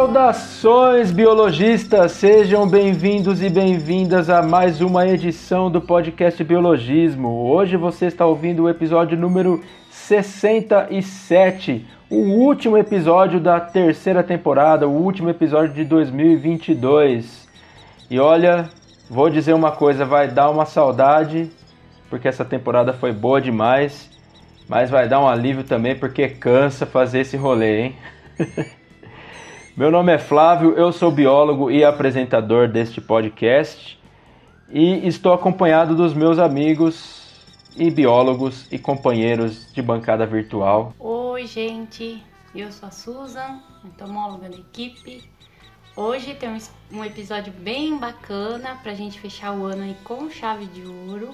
Saudações biologistas, sejam bem-vindos e bem-vindas a mais uma edição do podcast Biologismo. Hoje você está ouvindo o episódio número 67, o último episódio da terceira temporada, o último episódio de 2022. E olha, vou dizer uma coisa, vai dar uma saudade, porque essa temporada foi boa demais, mas vai dar um alívio também porque cansa fazer esse rolê, hein? Meu nome é Flávio, eu sou biólogo e apresentador deste podcast e estou acompanhado dos meus amigos e biólogos e companheiros de bancada virtual. Oi, gente, eu sou a Susan, entomóloga da equipe. Hoje tem um episódio bem bacana para a gente fechar o ano aí com chave de ouro.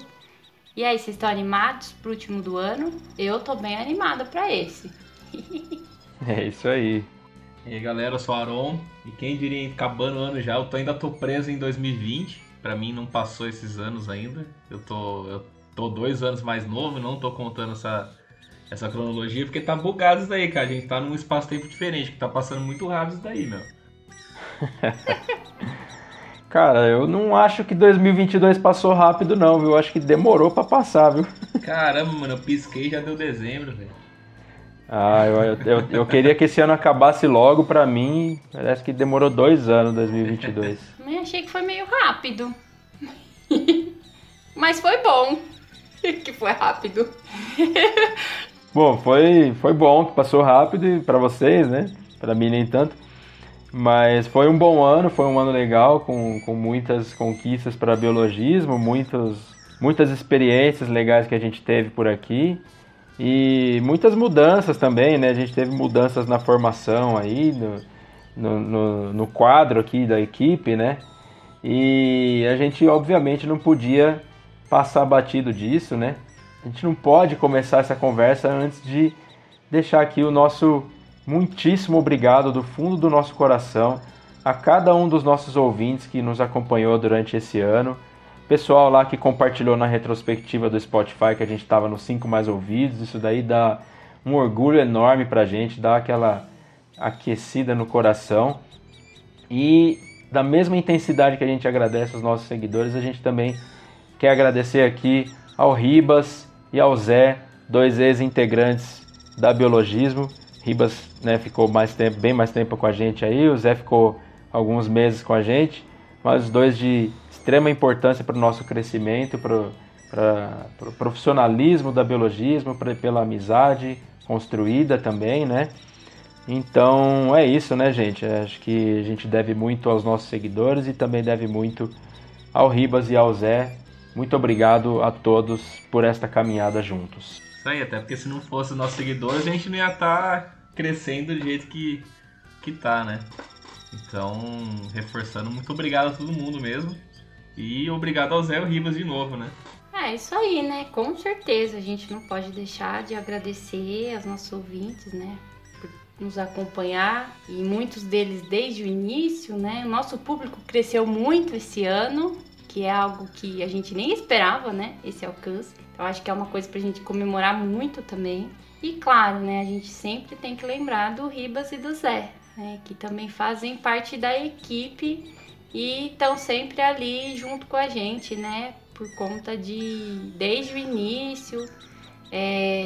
E aí, vocês estão animados pro último do ano? Eu tô bem animada para esse. é isso aí. E aí galera, eu sou o Aron e quem diria acabando o ano já, eu tô, ainda tô preso em 2020. Pra mim não passou esses anos ainda. Eu tô, eu tô dois anos mais novo, não tô contando essa, essa cronologia, porque tá bugado isso daí, cara. A gente tá num espaço-tempo diferente, que tá passando muito rápido isso daí, meu. Cara, eu não acho que 2022 passou rápido, não, viu? Eu acho que demorou para passar, viu? Caramba, mano, eu pisquei e já deu dezembro, velho. Ah, eu, eu, eu, queria que esse ano acabasse logo pra mim. Parece que demorou dois anos, 2022. Eu achei que foi meio rápido. Mas foi bom que foi rápido. Bom, foi, foi bom que passou rápido para vocês, né? Para mim nem tanto. Mas foi um bom ano, foi um ano legal, com, com muitas conquistas para biologismo, muitos, muitas experiências legais que a gente teve por aqui. E muitas mudanças também, né? A gente teve mudanças na formação aí, no, no, no, no quadro aqui da equipe, né? E a gente obviamente não podia passar batido disso, né? A gente não pode começar essa conversa antes de deixar aqui o nosso muitíssimo obrigado do fundo do nosso coração a cada um dos nossos ouvintes que nos acompanhou durante esse ano Pessoal lá que compartilhou na retrospectiva do Spotify que a gente estava nos 5 mais ouvidos, isso daí dá um orgulho enorme pra gente, dá aquela aquecida no coração. E da mesma intensidade que a gente agradece os nossos seguidores, a gente também quer agradecer aqui ao Ribas e ao Zé, dois ex-integrantes da Biologismo. Ribas né, ficou mais tempo, bem mais tempo com a gente aí, o Zé ficou alguns meses com a gente, mas os dois de extrema importância para o nosso crescimento, para o pro profissionalismo da biologismo, pra, pela amizade construída também, né? Então é isso, né, gente? Acho que a gente deve muito aos nossos seguidores e também deve muito ao Ribas e ao Zé. Muito obrigado a todos por esta caminhada juntos. Isso aí, até porque se não fosse os nossos seguidores, a gente não ia estar tá crescendo do jeito que, que tá, né? Então, reforçando, muito obrigado a todo mundo mesmo. E obrigado ao Zé Ribas de novo, né? É isso aí, né? Com certeza a gente não pode deixar de agradecer aos nossos ouvintes, né? Por nos acompanhar e muitos deles desde o início, né? O nosso público cresceu muito esse ano, que é algo que a gente nem esperava, né? Esse alcance. Então acho que é uma coisa pra gente comemorar muito também. E claro, né? A gente sempre tem que lembrar do Ribas e do Zé, né? Que também fazem parte da equipe e estão sempre ali junto com a gente, né? Por conta de, desde o início,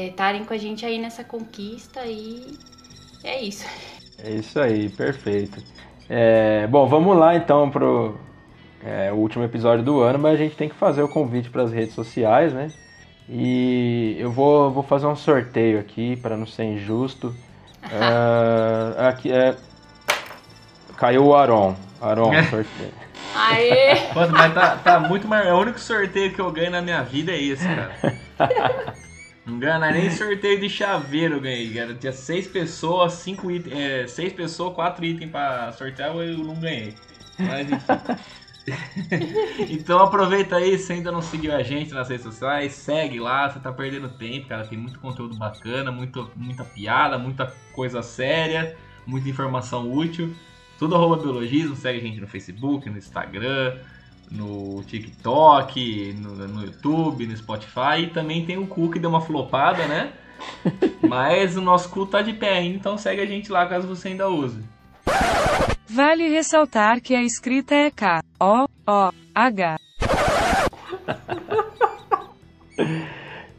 estarem é, com a gente aí nessa conquista e é isso. É isso aí, perfeito. É, bom, vamos lá então pro é, o último episódio do ano, mas a gente tem que fazer o convite para as redes sociais, né? E eu vou, vou fazer um sorteio aqui para não ser injusto. uh, aqui é caiu o Aron. Aron, sorteio. Aê! Mano, mas tá, tá muito mais. O único sorteio que eu ganho na minha vida é esse, cara. Não ganha nem sorteio de chaveiro eu ganhei, cara. Tinha seis pessoas, cinco itens. É, seis pessoas, quatro itens pra sortear, eu não ganhei. Mas enfim. então aproveita aí, se ainda não seguiu a gente nas redes sociais, segue lá, você tá perdendo tempo, cara. Tem muito conteúdo bacana, muito, muita piada, muita coisa séria, muita informação útil. Tudo arroba biologismo, segue a gente no Facebook, no Instagram, no TikTok, no, no YouTube, no Spotify. E também tem o cu que deu uma flopada, né? Mas o nosso cu tá de pé ainda, então segue a gente lá caso você ainda use. Vale ressaltar que a escrita é K, O, O, H.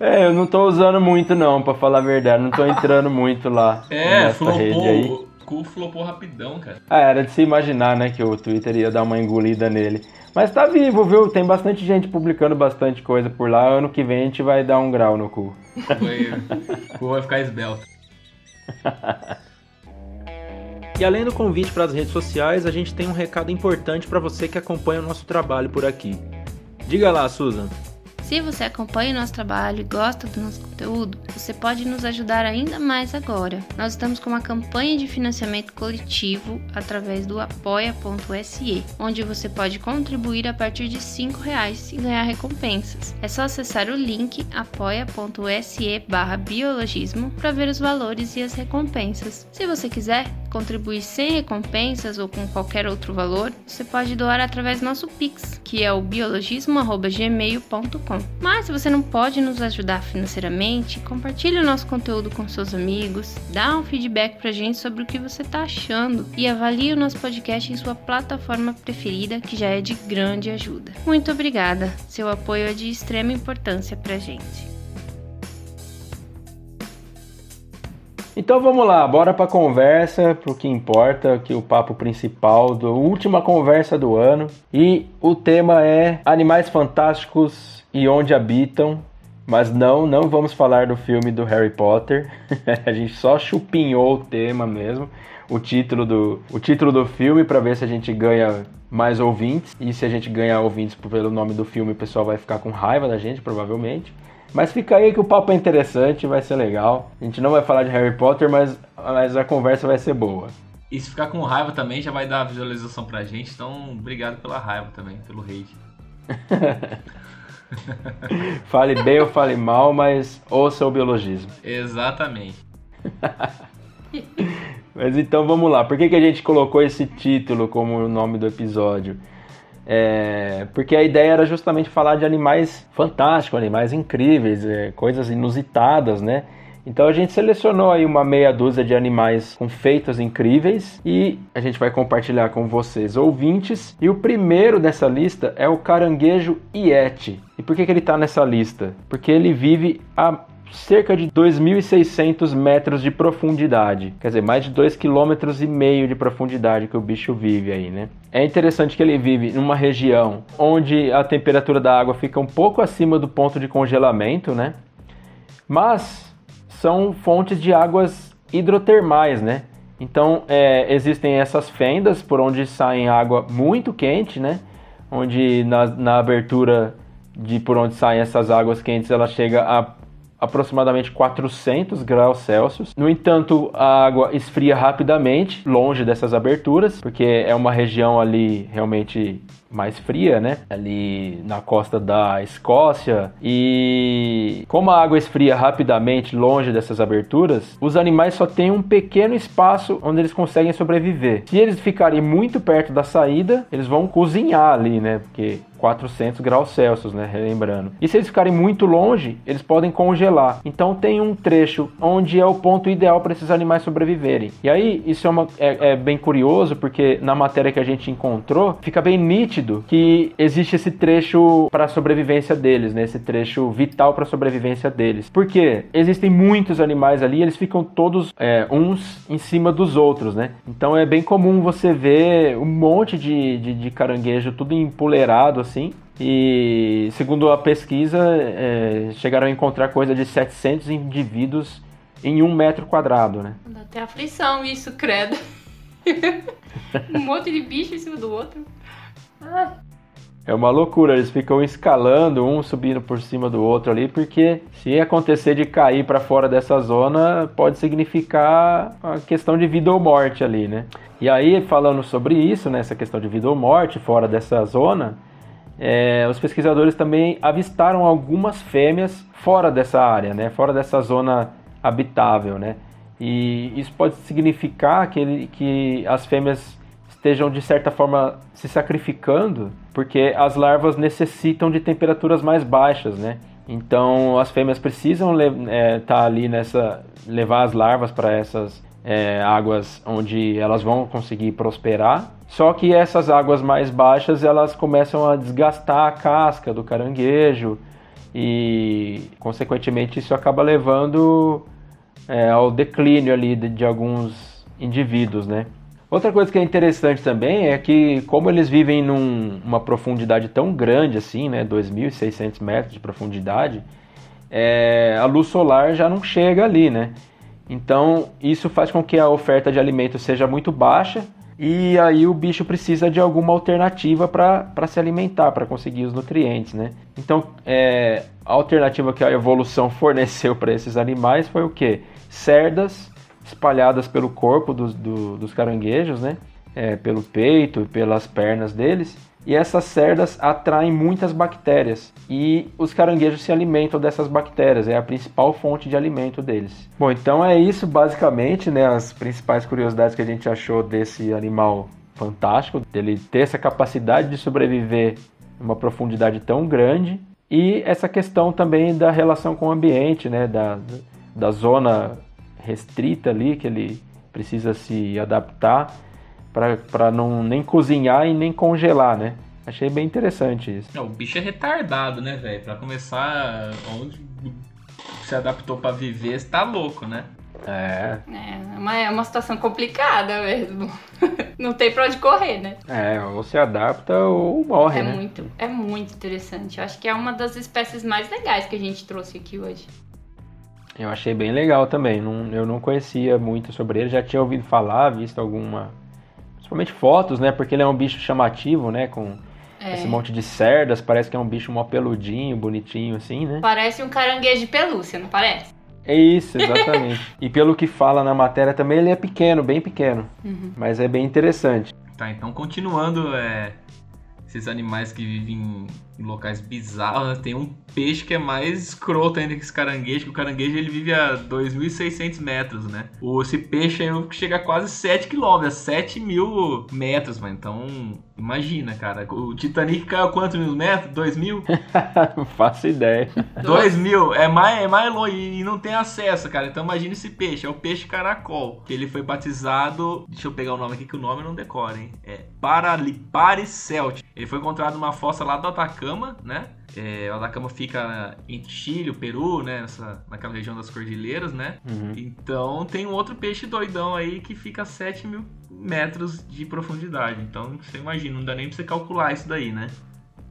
É, eu não tô usando muito não, pra falar a verdade. Não tô entrando muito lá É, nessa rede aí. flopou. O cu flopou rapidão, cara. Ah, era de se imaginar, né, que o Twitter ia dar uma engolida nele. Mas tá vivo, viu? Tem bastante gente publicando bastante coisa por lá. Ano que vem a gente vai dar um grau no cu. Foi, o cu vai ficar esbelto. E além do convite para as redes sociais, a gente tem um recado importante para você que acompanha o nosso trabalho por aqui. Diga lá, Susan. Se você acompanha o nosso trabalho e gosta do nosso conteúdo, você pode nos ajudar ainda mais agora. Nós estamos com uma campanha de financiamento coletivo através do apoia.se, onde você pode contribuir a partir de R$ reais e ganhar recompensas. É só acessar o link apoia.se biologismo para ver os valores e as recompensas. Se você quiser contribuir sem recompensas ou com qualquer outro valor, você pode doar através do nosso Pix, que é o biologismo.gmail.com. Mas se você não pode nos ajudar financeiramente, compartilhe o nosso conteúdo com seus amigos, dá um feedback pra gente sobre o que você tá achando e avalie o nosso podcast em sua plataforma preferida, que já é de grande ajuda. Muito obrigada, seu apoio é de extrema importância pra gente. Então vamos lá, bora pra conversa, pro que importa, que o papo principal do última conversa do ano. E o tema é Animais Fantásticos e onde habitam. Mas não, não vamos falar do filme do Harry Potter. a gente só chupinhou o tema mesmo, o título do, o título do filme para ver se a gente ganha mais ouvintes. E se a gente ganhar ouvintes pelo nome do filme, o pessoal vai ficar com raiva da gente, provavelmente. Mas fica aí que o papo é interessante, vai ser legal. A gente não vai falar de Harry Potter, mas, mas a conversa vai ser boa. E se ficar com raiva também, já vai dar visualização pra gente. Então, obrigado pela raiva também, pelo hate. fale bem ou fale mal, mas ouça o biologismo. Exatamente. mas então vamos lá. Por que, que a gente colocou esse título como o nome do episódio? É, porque a ideia era justamente falar de animais fantásticos, animais incríveis, é, coisas inusitadas, né? Então a gente selecionou aí uma meia dúzia de animais com feitos incríveis e a gente vai compartilhar com vocês, ouvintes. E o primeiro dessa lista é o caranguejo Yeti. E por que, que ele está nessa lista? Porque ele vive a cerca de 2.600 metros de profundidade, quer dizer, mais de 2,5 km de profundidade que o bicho vive aí, né? É interessante que ele vive numa região onde a temperatura da água fica um pouco acima do ponto de congelamento, né? Mas são fontes de águas hidrotermais, né? Então é, existem essas fendas por onde sai água muito quente, né? Onde na, na abertura de por onde saem essas águas quentes ela chega a aproximadamente 400 graus Celsius. No entanto, a água esfria rapidamente, longe dessas aberturas, porque é uma região ali realmente mais fria, né? Ali na costa da Escócia. E como a água esfria rapidamente longe dessas aberturas, os animais só têm um pequeno espaço onde eles conseguem sobreviver. Se eles ficarem muito perto da saída, eles vão cozinhar ali, né? Porque 400 graus Celsius, né? Relembrando. E se eles ficarem muito longe, eles podem congelar. Então tem um trecho onde é o ponto ideal para esses animais sobreviverem. E aí, isso é, uma, é, é bem curioso, porque na matéria que a gente encontrou, fica bem nítido que existe esse trecho para sobrevivência deles, né? Esse trecho vital para sobrevivência deles. Porque existem muitos animais ali, eles ficam todos é, uns em cima dos outros, né? Então é bem comum você ver um monte de, de, de caranguejo tudo empoleirado assim. E segundo a pesquisa, é, chegaram a encontrar coisa de 700 indivíduos em um metro quadrado, né? Dá até aflição isso, credo. um monte de bicho em cima do outro. É uma loucura, eles ficam escalando, um subindo por cima do outro ali, porque se acontecer de cair para fora dessa zona, pode significar a questão de vida ou morte ali, né? E aí, falando sobre isso, né, essa questão de vida ou morte fora dessa zona, é, os pesquisadores também avistaram algumas fêmeas fora dessa área, né, fora dessa zona habitável, né? E isso pode significar que, ele, que as fêmeas estejam de certa forma se sacrificando, porque as larvas necessitam de temperaturas mais baixas, né? Então as fêmeas precisam estar é, tá ali nessa levar as larvas para essas é, águas onde elas vão conseguir prosperar. Só que essas águas mais baixas elas começam a desgastar a casca do caranguejo e, consequentemente, isso acaba levando é, ao declínio ali de, de alguns indivíduos, né? Outra coisa que é interessante também é que, como eles vivem numa profundidade tão grande assim, né, 2.600 metros de profundidade, é, a luz solar já não chega ali, né? Então, isso faz com que a oferta de alimento seja muito baixa e aí o bicho precisa de alguma alternativa para se alimentar, para conseguir os nutrientes, né? Então, é, a alternativa que a evolução forneceu para esses animais foi o que? Cerdas espalhadas pelo corpo dos, do, dos caranguejos, né? É, pelo peito, pelas pernas deles, e essas cerdas atraem muitas bactérias. E os caranguejos se alimentam dessas bactérias, é a principal fonte de alimento deles. Bom, então é isso basicamente, né, as principais curiosidades que a gente achou desse animal fantástico, dele ter essa capacidade de sobreviver em uma profundidade tão grande. E essa questão também da relação com o ambiente, né, da, da zona restrita ali que ele precisa se adaptar para não nem cozinhar e nem congelar, né? Achei bem interessante isso. Não, o bicho é retardado, né, velho? Para começar, onde se adaptou para viver, você tá louco, né? É. É uma, é uma situação complicada mesmo. Não tem pra onde correr, né? É, ou se adapta ou morre, é né? Muito, é muito interessante. Eu acho que é uma das espécies mais legais que a gente trouxe aqui hoje. Eu achei bem legal também. Não, eu não conhecia muito sobre ele, já tinha ouvido falar, visto alguma principalmente fotos, né? Porque ele é um bicho chamativo, né? Com é. esse monte de cerdas, parece que é um bicho mó peludinho, bonitinho, assim, né? Parece um caranguejo de pelúcia, não parece? É isso, exatamente. e pelo que fala na matéria também, ele é pequeno, bem pequeno. Uhum. Mas é bem interessante. Tá, então continuando, é, esses animais que vivem em locais bizarros, né? tem um peixe que é mais escroto ainda que esse caranguejo, que o caranguejo ele vive a 2.600 metros, né? Esse peixe aí chega a quase 7 km, 7 mil metros, mano. Então, imagina, cara. O Titanic caiu quantos mil metros? 2 mil? não faço ideia. 2 mil, é mais, é mais longe e não tem acesso, cara. Então imagina esse peixe, é o peixe caracol, que ele foi batizado, deixa eu pegar o nome aqui que o nome não decora, hein? É Paraliparis celt. Ele foi encontrado numa fossa lá do Atacama, né? É, o Atacama fica entre Chile, o Peru, né? Nessa, naquela região das cordilheiras, né? Uhum. Então tem um outro peixe doidão aí que fica a 7 mil metros de profundidade. Então você imagina, não dá nem pra você calcular isso daí, né?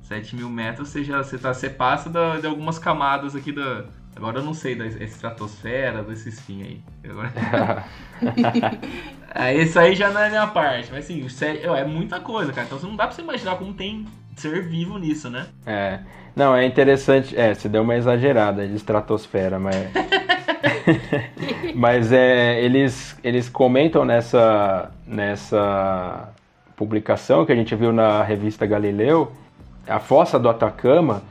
7 mil metros você já você, tá, você passa da, de algumas camadas aqui da. Agora eu não sei da estratosfera, desses fim aí. Agora... é, isso aí já não é minha parte. Mas assim, é muita coisa, cara. Então você não dá pra você imaginar como tem ser vivo nisso, né? É. Não, é interessante. É, você deu uma exagerada de estratosfera, mas. mas é, eles, eles comentam nessa, nessa publicação que a gente viu na revista Galileu, a fossa do Atacama,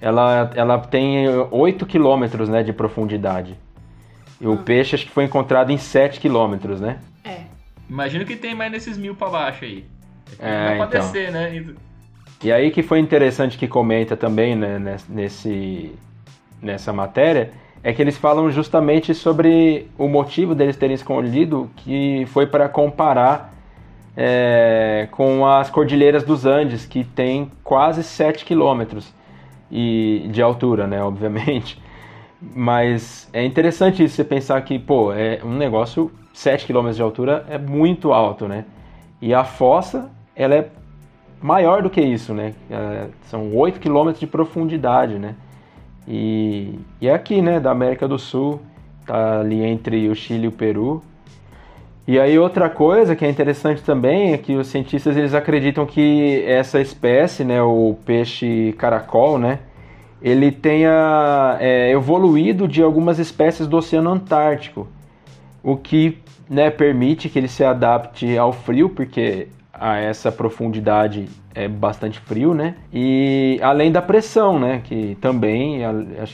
ela, ela tem 8 quilômetros né, de profundidade. E o ah. peixe acho que foi encontrado em 7 quilômetros, né? É. Imagino que tem mais nesses mil para baixo aí. É, Não então. descer, né? E aí que foi interessante que comenta também né, nesse, nessa matéria, é que eles falam justamente sobre o motivo deles terem escolhido, que foi para comparar é, com as Cordilheiras dos Andes, que tem quase 7 quilômetros de altura, né, obviamente. Mas é interessante isso, você pensar que, pô, é um negócio, 7 km de altura é muito alto, né? E a fossa, ela é maior do que isso, né? É, são 8 km de profundidade, né? E, e é aqui, né, da América do Sul, tá ali entre o Chile e o Peru. E aí outra coisa que é interessante também é que os cientistas eles acreditam que essa espécie, né, o peixe caracol, né, ele tenha é, evoluído de algumas espécies do Oceano Antártico, o que né, permite que ele se adapte ao frio, porque a essa profundidade é bastante frio, né? E além da pressão, né? Que também,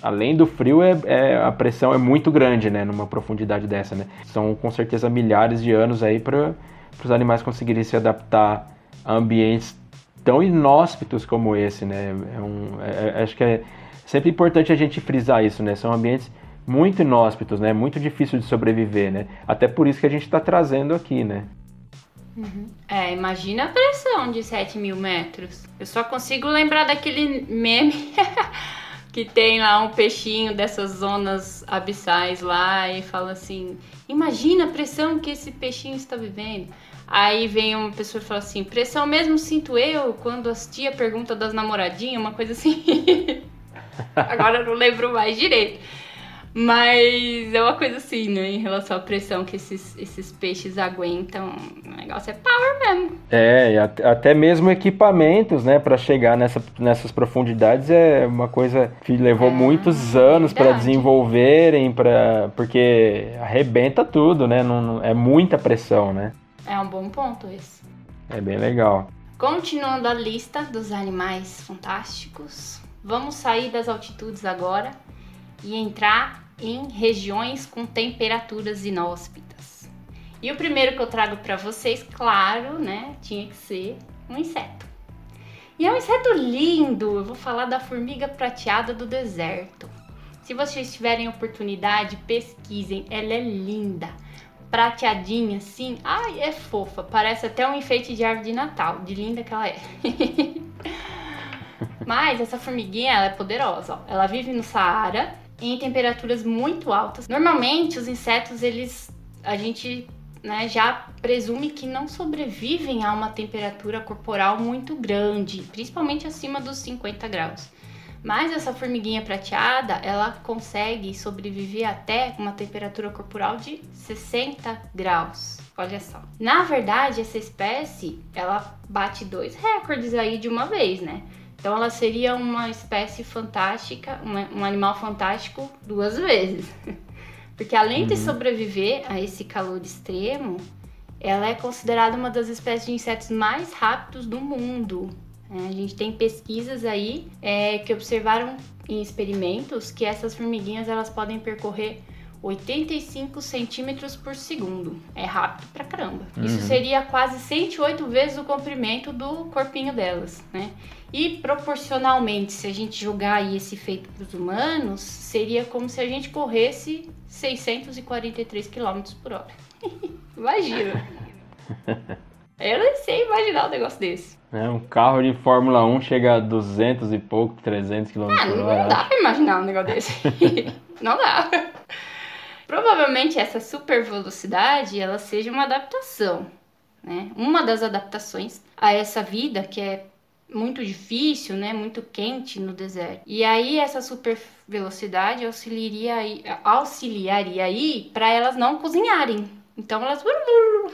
além do frio, é, é a pressão é muito grande, né? Numa profundidade dessa, né? São com certeza milhares de anos aí para os animais conseguirem se adaptar a ambientes tão inóspitos como esse, né? É um, é, é, acho que é sempre importante a gente frisar isso, né? São ambientes muito inóspitos, né? Muito difícil de sobreviver, né? Até por isso que a gente está trazendo aqui, né? É, imagina a pressão de 7 mil metros. Eu só consigo lembrar daquele meme que tem lá um peixinho dessas zonas abissais lá e fala assim: imagina a pressão que esse peixinho está vivendo. Aí vem uma pessoa e fala assim: pressão mesmo sinto eu quando as tia pergunta das namoradinhas, uma coisa assim. Agora eu não lembro mais direito. Mas é uma coisa assim, né? Em relação à pressão que esses, esses peixes aguentam. O negócio é power mesmo. É, e at- até mesmo equipamentos, né, para chegar nessa, nessas profundidades é uma coisa que levou É, muitos anos para desenvolverem, para porque arrebenta tudo, né? Não, não- é muita pressão, né? É um bom ponto esse. É bem legal. Continuando a lista dos animais fantásticos, vamos sair das altitudes agora e entrar em regiões com temperaturas inóspitas. E o primeiro que eu trago para vocês, claro, né, tinha que ser um inseto. E é um inseto lindo, eu vou falar da formiga prateada do deserto. Se vocês tiverem oportunidade, pesquisem, ela é linda prateadinha assim. Ai, é fofa. Parece até um enfeite de árvore de Natal, de linda que ela é. Mas essa formiguinha, ela é poderosa. ó. Ela vive no Saara em temperaturas muito altas. Normalmente, os insetos, eles a gente né, já presume que não sobrevivem a uma temperatura corporal muito grande, principalmente acima dos 50 graus. Mas essa formiguinha prateada, ela consegue sobreviver até uma temperatura corporal de 60 graus. Olha só. Na verdade, essa espécie, ela bate dois recordes aí de uma vez, né? Então ela seria uma espécie fantástica, uma- um animal fantástico duas vezes. Porque além de sobreviver a esse calor extremo, ela é considerada uma das espécies de insetos mais rápidos do mundo. É, a gente tem pesquisas aí é, que observaram em experimentos que essas formiguinhas elas podem percorrer 85 centímetros por segundo. É rápido pra caramba. Isso seria quase 108 vezes o comprimento do corpinho delas, né? E proporcionalmente, se a gente jogar aí esse feito para os humanos, seria como se a gente corresse 643 km por hora. Imagina! Eu não sei imaginar um negócio desse. É, um carro de Fórmula 1 chega a 200 e pouco, 300 km Ah, por não, hora. dá pra imaginar um negócio desse. não dá. Provavelmente essa super velocidade ela seja uma adaptação, né? Uma das adaptações a essa vida que é muito difícil, né? Muito quente no deserto. E aí essa super velocidade auxiliaria aí, auxiliaria aí para elas não cozinharem. Então elas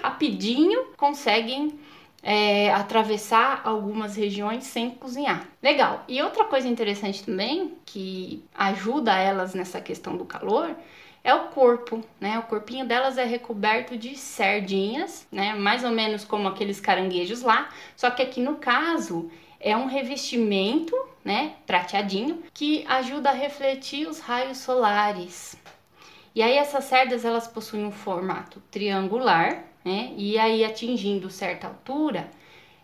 rapidinho conseguem é, atravessar algumas regiões sem cozinhar. Legal. E outra coisa interessante também que ajuda elas nessa questão do calor é o corpo, né? O corpinho delas é recoberto de sardinhas, né? Mais ou menos como aqueles caranguejos lá, só que aqui no caso é um revestimento, né, prateadinho, que ajuda a refletir os raios solares. E aí essas cerdas elas possuem um formato triangular, né? E aí atingindo certa altura,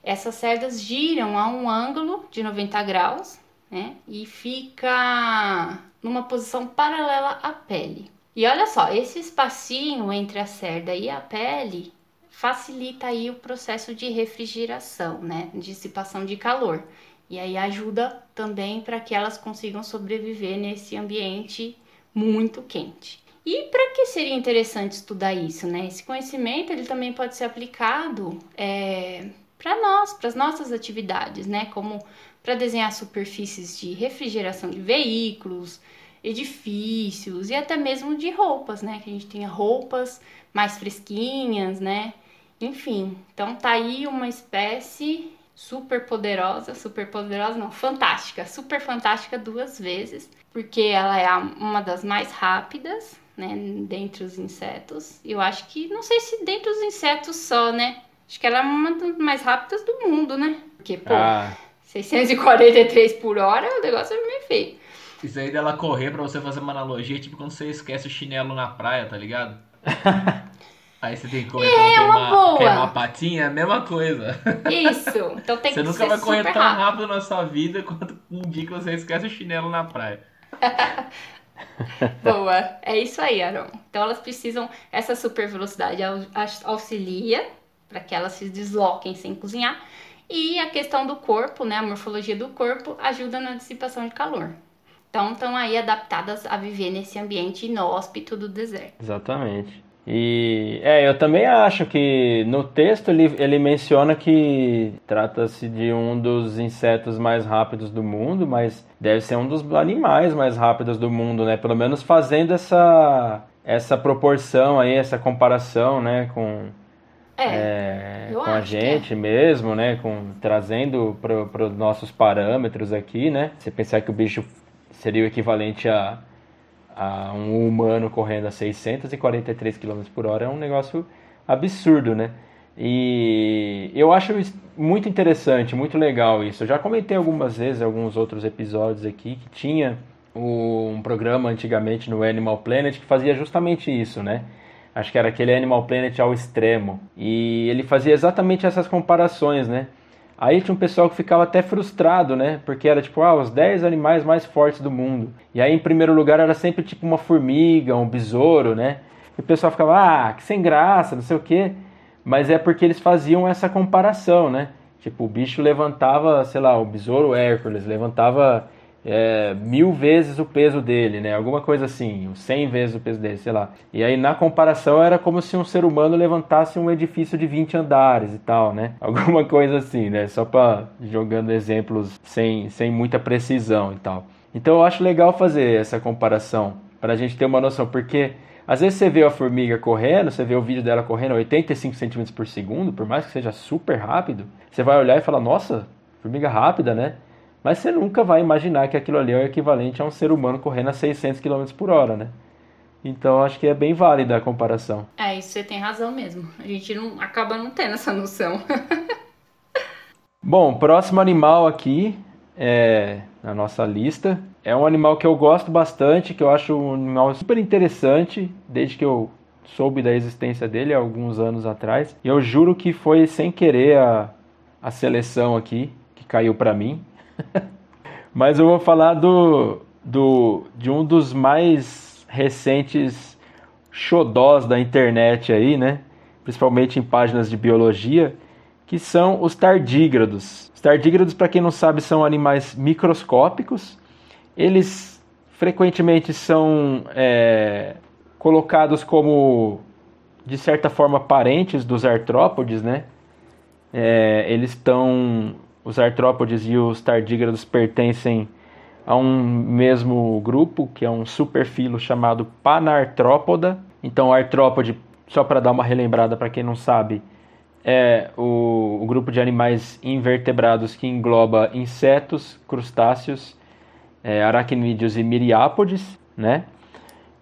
essas cerdas giram a um ângulo de 90 graus, né? E fica numa posição paralela à pele. E olha só, esse espacinho entre a cerda e a pele facilita aí o processo de refrigeração, né? Dissipação de calor. E aí ajuda também para que elas consigam sobreviver nesse ambiente muito quente. E para que seria interessante estudar isso, né? Esse conhecimento ele também pode ser aplicado é, para nós, para as nossas atividades, né? Como para desenhar superfícies de refrigeração de veículos, edifícios e até mesmo de roupas, né? Que a gente tenha roupas mais fresquinhas, né? Enfim, então tá aí uma espécie super poderosa, super poderosa não, fantástica, super fantástica duas vezes, porque ela é uma das mais rápidas, né, dentre os insetos. E eu acho que, não sei se dentre os insetos só, né? Acho que ela é uma das mais rápidas do mundo, né? Porque, pô, Ah, 643 por hora, o negócio é meio feio. Isso aí dela correr pra você fazer uma analogia, tipo quando você esquece o chinelo na praia, tá ligado? Aí você tem que correr pra É, uma queimar, boa. queimar a patinha, é a mesma coisa. Isso, então tem você que nunca ser vai correr tão rápido. rápido na sua vida quanto um dia que você esquece o chinelo na praia. Boa, é isso aí, Aaron. Então elas precisam, essa super velocidade auxilia para que elas se desloquem sem cozinhar. E a questão do corpo, né, a morfologia do corpo, ajuda na dissipação de calor. Então estão aí adaptadas a viver nesse ambiente inóspito do deserto. Exatamente. E é, eu também acho que no texto ele, ele menciona que trata-se de um dos insetos mais rápidos do mundo, mas deve ser um dos animais mais rápidos do mundo, né? Pelo menos fazendo essa essa proporção aí, essa comparação, né, com é, é, com a é. gente é. mesmo, né? Com, trazendo para os nossos parâmetros aqui, né? Você pensar que o bicho seria o equivalente a, a um humano correndo a 643 km por hora é um negócio absurdo, né? E eu acho muito interessante, muito legal isso. Eu já comentei algumas vezes, alguns outros episódios aqui, que tinha um programa antigamente no Animal Planet que fazia justamente isso, né? Acho que era aquele Animal Planet ao extremo. E ele fazia exatamente essas comparações, né? Aí tinha um pessoal que ficava até frustrado, né? Porque era tipo, ah, os 10 animais mais fortes do mundo. E aí, em primeiro lugar, era sempre tipo uma formiga, um besouro, né? E o pessoal ficava, ah, que sem graça, não sei o quê. Mas é porque eles faziam essa comparação, né? Tipo, o bicho levantava, sei lá, o besouro Hércules levantava é, mil vezes o peso dele, né? Alguma coisa assim, cem vezes o peso dele, sei lá. E aí na comparação era como se um ser humano levantasse um edifício de 20 andares e tal, né? Alguma coisa assim, né? Só para jogando exemplos sem, sem muita precisão e tal. Então eu acho legal fazer essa comparação para a gente ter uma noção, porque às vezes você vê a formiga correndo, você vê o vídeo dela correndo a 85 cm por segundo, por mais que seja super rápido, você vai olhar e falar, nossa, formiga rápida, né? Mas você nunca vai imaginar que aquilo ali é o equivalente a um ser humano correndo a 600 km por hora, né? Então acho que é bem válida a comparação. É, isso você tem razão mesmo. A gente não acaba não tendo essa noção. Bom, próximo animal aqui é, na nossa lista é um animal que eu gosto bastante, que eu acho um animal super interessante, desde que eu soube da existência dele há alguns anos atrás. E eu juro que foi sem querer a, a seleção aqui que caiu para mim. Mas eu vou falar do, do, de um dos mais recentes xodós da internet aí, né? Principalmente em páginas de biologia, que são os tardígrados. Os tardígrados, para quem não sabe, são animais microscópicos. Eles frequentemente são é, colocados como, de certa forma, parentes dos artrópodes, né? É, eles estão os artrópodes e os tardígrados pertencem a um mesmo grupo, que é um superfilo chamado Panartrópoda. Então, artrópode, só para dar uma relembrada para quem não sabe, é o, o, grupo de animais invertebrados que engloba insetos, crustáceos, é, aracnídeos e miriápodes, né?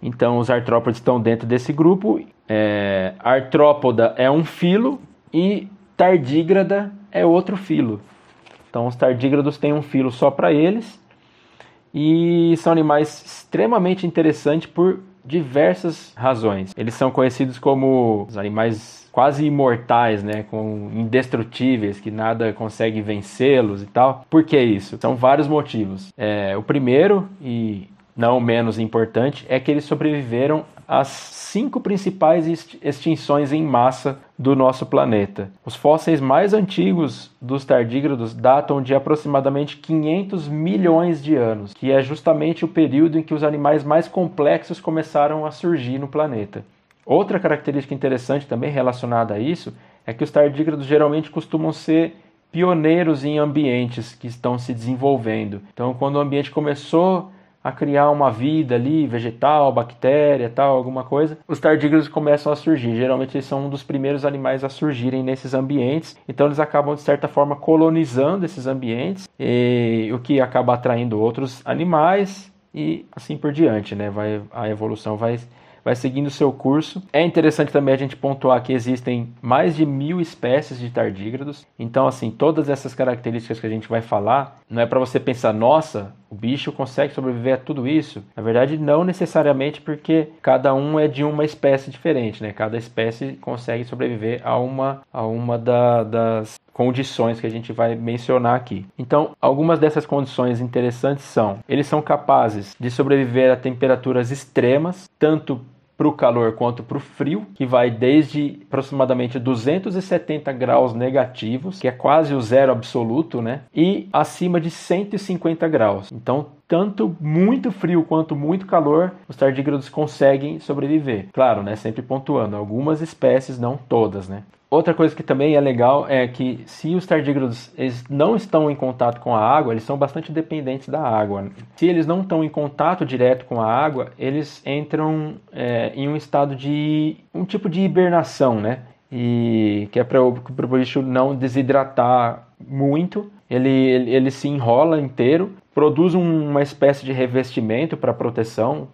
Então, os artrópodes estão dentro desse grupo. É, artrópoda é um filo e tardígrada é outro filo. Então, os tardígrados têm um filo só para eles e são animais extremamente interessantes por diversas razões. Eles são conhecidos como os animais quase imortais, né, com indestrutíveis, que nada consegue vencê-los e tal. Por que isso? São vários motivos. É, o primeiro e não menos importante é que eles sobreviveram as cinco principais extinções em massa do nosso planeta. Os fósseis mais antigos dos tardígrados datam de aproximadamente 500 milhões de anos, que é justamente o período em que os animais mais complexos começaram a surgir no planeta. Outra característica interessante também relacionada a isso é que os tardígrados geralmente costumam ser pioneiros em ambientes que estão se desenvolvendo. Então, quando o ambiente começou a criar uma vida ali, vegetal, bactéria, tal, alguma coisa, os tardígrados começam a surgir. Geralmente eles são um dos primeiros animais a surgirem nesses ambientes, então eles acabam de certa forma colonizando esses ambientes, e, o que acaba atraindo outros animais e assim por diante, né? Vai, a evolução vai vai seguindo o seu curso. É interessante também a gente pontuar que existem mais de mil espécies de tardígrados. Então, assim, todas essas características que a gente vai falar, não é para você pensar, nossa, O bicho consegue sobreviver a tudo isso? Na verdade, não necessariamente porque cada um é de uma espécie diferente, né? Cada espécie consegue sobreviver a uma, a uma da, das condições que a gente vai mencionar aqui. Então, algumas dessas condições interessantes são: eles são capazes de sobreviver a temperaturas extremas, tanto para o calor quanto para o frio, que vai desde aproximadamente 270 graus negativos, que é quase o zero absoluto, né? E acima de 150 graus. Então, tanto muito frio quanto muito calor, os tardígrados conseguem sobreviver. Claro, né? Sempre pontuando, algumas espécies, não todas, né? Outra coisa que também é legal é que se os tardígrados eles não estão em contato com a água, eles são bastante dependentes da água. Se eles não estão em contato direto com a água, eles entram é, em um estado de um tipo de hibernação, né? E que é para o bicho não desidratar muito. Ele, ele, ele se enrola inteiro, produz uma espécie de revestimento para proteção,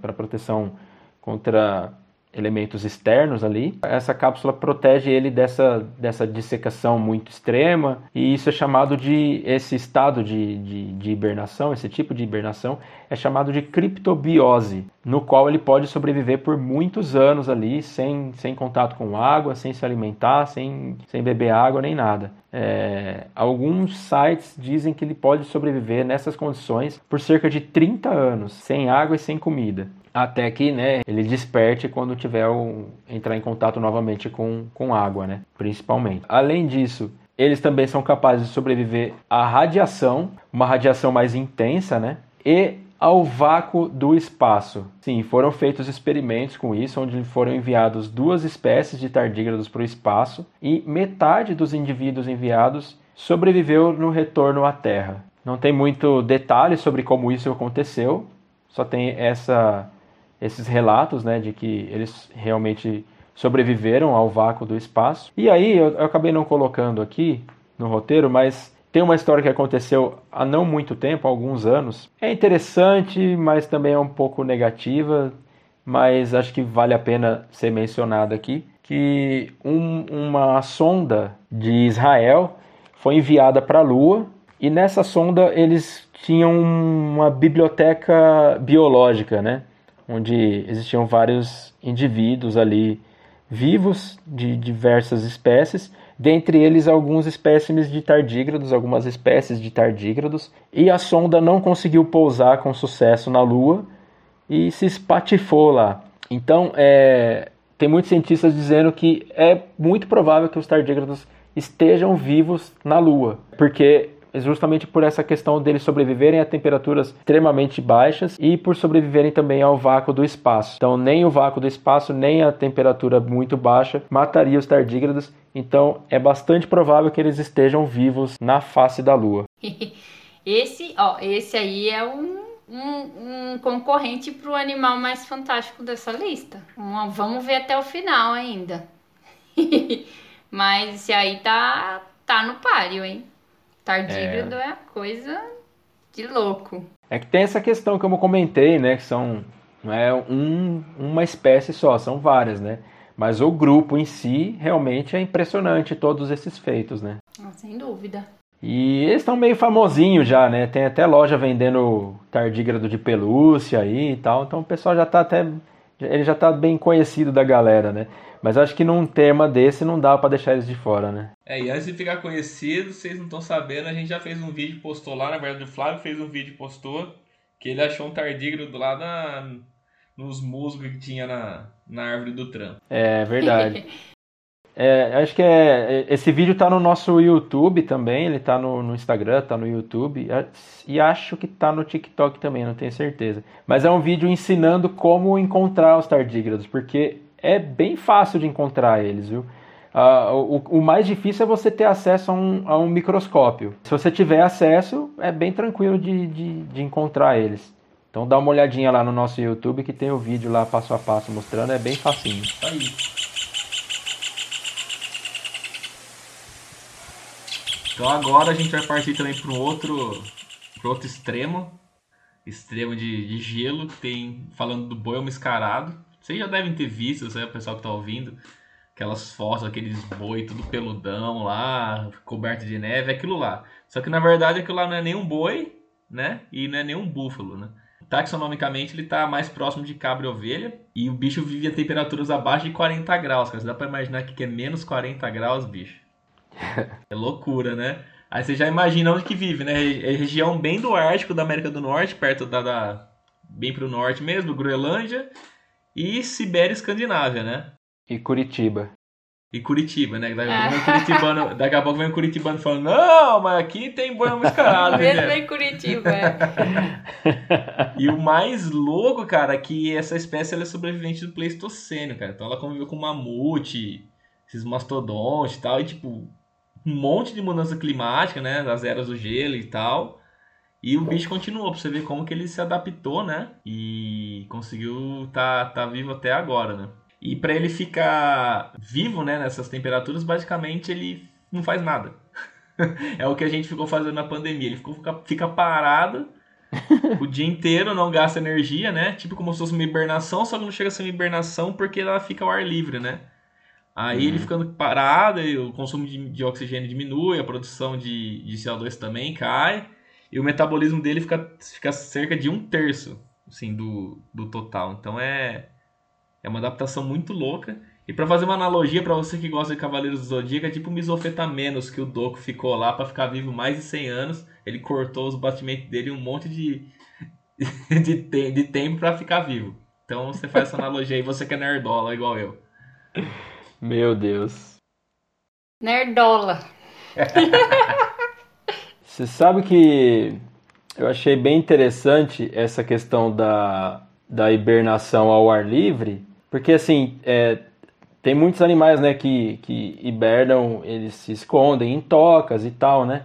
para proteção contra elementos externos ali. Essa cápsula protege ele dessa, dessa dissecação muito extrema e isso é chamado de, esse estado de, de, de, hibernação, esse tipo de hibernação é chamado de criptobiose, no qual ele pode sobreviver por muitos anos ali sem, sem contato com água, sem se alimentar, sem, sem beber água nem nada. É, alguns sites dizem que ele pode sobreviver nessas condições por cerca de 30 anos, sem água e sem comida até que né, ele desperte quando tiver o, entrar em contato novamente com, com água, né, principalmente. Além disso, eles também são capazes de sobreviver à radiação, uma radiação mais intensa, né, e ao vácuo do espaço. Sim, foram feitos experimentos com isso, onde foram enviados duas espécies de tardígrados para o espaço e metade dos indivíduos enviados sobreviveu no retorno à Terra. Não tem muito detalhe sobre como isso aconteceu, só tem essa esses relatos, né, de que eles realmente sobreviveram ao vácuo do espaço. E aí eu, eu acabei não colocando aqui no roteiro, mas tem uma história que aconteceu há não muito tempo, há alguns anos. É interessante, mas também é um pouco negativa, mas acho que vale a pena ser mencionada aqui, que um, uma sonda de Israel foi enviada para a Lua e nessa sonda eles tinham uma biblioteca biológica, né? Onde existiam vários indivíduos ali vivos de diversas espécies, dentre eles alguns espécimes de tardígrados, algumas espécies de tardígrados, e a sonda não conseguiu pousar com sucesso na Lua e se espatifou lá. Então, é, tem muitos cientistas dizendo que é muito provável que os tardígrados estejam vivos na Lua, porque justamente por essa questão deles sobreviverem a temperaturas extremamente baixas e por sobreviverem também ao vácuo do espaço. Então, nem o vácuo do espaço, nem a temperatura muito baixa mataria os tardígrados. Então, é bastante provável que eles estejam vivos na face da Lua. esse, ó, esse aí é um um, um, concorrente para o animal mais fantástico dessa lista. Vamos ver até o final ainda. Mas esse aí tá, tá no páreo, hein? Tardígrado é... é coisa de louco. É que tem essa questão que eu comentei, né? Que são não é um, uma espécie só, são várias, né? Mas o grupo em si realmente é impressionante todos esses feitos, né? Ah, sem dúvida. E eles estão meio famosinhos já, né? Tem até loja vendendo tardígrado de pelúcia aí e tal. Então o pessoal já tá até. Ele já tá bem conhecido da galera, né? Mas acho que num tema desse não dá para deixar eles de fora, né? É, e antes de ficar conhecido, vocês não estão sabendo, a gente já fez um vídeo, postou lá, na verdade o Flávio fez um vídeo postou, que ele achou um tardígrado lá na, nos musgos que tinha na, na árvore do tram. É verdade. é, acho que é, é, esse vídeo tá no nosso YouTube também, ele tá no, no Instagram, tá no YouTube, e acho que tá no TikTok também, não tenho certeza. Mas é um vídeo ensinando como encontrar os tardígrados, porque é bem fácil de encontrar eles, viu? Uh, o, o, mais difícil é você ter acesso a um, a um, microscópio. Se você tiver acesso, é bem tranquilo de, de, de, encontrar eles. Então dá uma olhadinha lá no nosso YouTube que tem o vídeo lá passo a passo mostrando, é bem facinho. Aí. Então agora a gente vai partir também para outro, pro outro extremo, extremo de, de gelo, que tem falando do boi mascarado. Vocês já devem ter visto, né, o pessoal que tá ouvindo, aquelas fotos, aqueles boi tudo peludão lá, coberto de neve, é aquilo lá. Só que na verdade aquilo lá não é nem um boi, né? E não é nem um búfalo, né? Taxonomicamente ele tá mais próximo de cabra e ovelha. E o bicho vive a temperaturas abaixo de 40 graus, cara. Você dá pra imaginar que é menos 40 graus, bicho. É loucura, né? Aí você já imagina onde que vive, né? É região bem do Ártico da América do Norte, perto da, da bem pro norte mesmo, Groenlândia e Sibéria e Escandinávia, né? E Curitiba. E Curitiba, né? Daqui a, pouco vem um curitibano, daqui a pouco vem um curitibano falando, não, mas aqui tem boi mascarado. Mesmo em Curitiba, é. E o mais louco, cara, é que essa espécie ela é sobrevivente do Pleistocênio, cara. Então ela conviveu com mamute, esses mastodontes e tal, e tipo, um monte de mudança climática, né? Das eras do gelo e tal. E o bicho continuou, pra você ver como que ele se adaptou, né? E conseguiu tá, tá vivo até agora, né? E para ele ficar vivo, né, nessas temperaturas, basicamente ele não faz nada. é o que a gente ficou fazendo na pandemia. Ele ficou, fica, fica parado o dia inteiro, não gasta energia, né? Tipo como se fosse uma hibernação, só que não chega a ser uma hibernação porque ela fica ao ar livre, né? Aí uhum. ele ficando parado, o consumo de, de, oxigênio diminui, a produção de, de CO2 também cai, e o metabolismo dele fica, fica cerca de um terço assim, do, do total. Então é, é uma adaptação muito louca. E para fazer uma analogia para você que gosta de Cavaleiros do Zodíaco, é tipo o Misofetamenos, que o Doku ficou lá para ficar vivo mais de 100 anos. Ele cortou os batimentos dele um monte de, de, te, de tempo para ficar vivo. Então você faz essa analogia aí, você que é nerdola igual eu. Meu Deus. Nerdola. você sabe que eu achei bem interessante essa questão da, da hibernação ao ar livre, porque assim, é, tem muitos animais, né, que, que hibernam, eles se escondem em tocas e tal, né?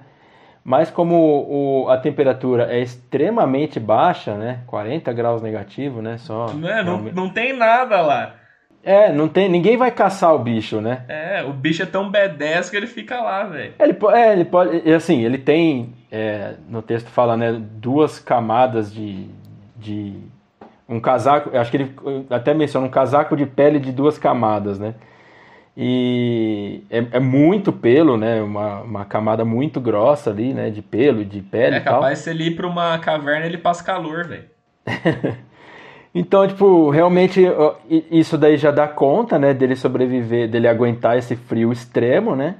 Mas como o, a temperatura é extremamente baixa, né? 40 graus negativo, né? Só. Não, é, não, não tem nada lá. É, não tem, ninguém vai caçar o bicho, né? É, o bicho é tão B10 que ele fica lá, velho. Ele, é, ele pode, assim, ele tem, é, no texto fala, né, duas camadas de, de um casaco, acho que ele até menciona um casaco de pele de duas camadas, né? E é, é muito pelo, né? Uma, uma camada muito grossa ali, né? De pelo, de pele É capaz se ele ir pra uma caverna ele passa calor, velho. então, tipo, realmente isso daí já dá conta, né? Dele sobreviver, dele aguentar esse frio extremo, né?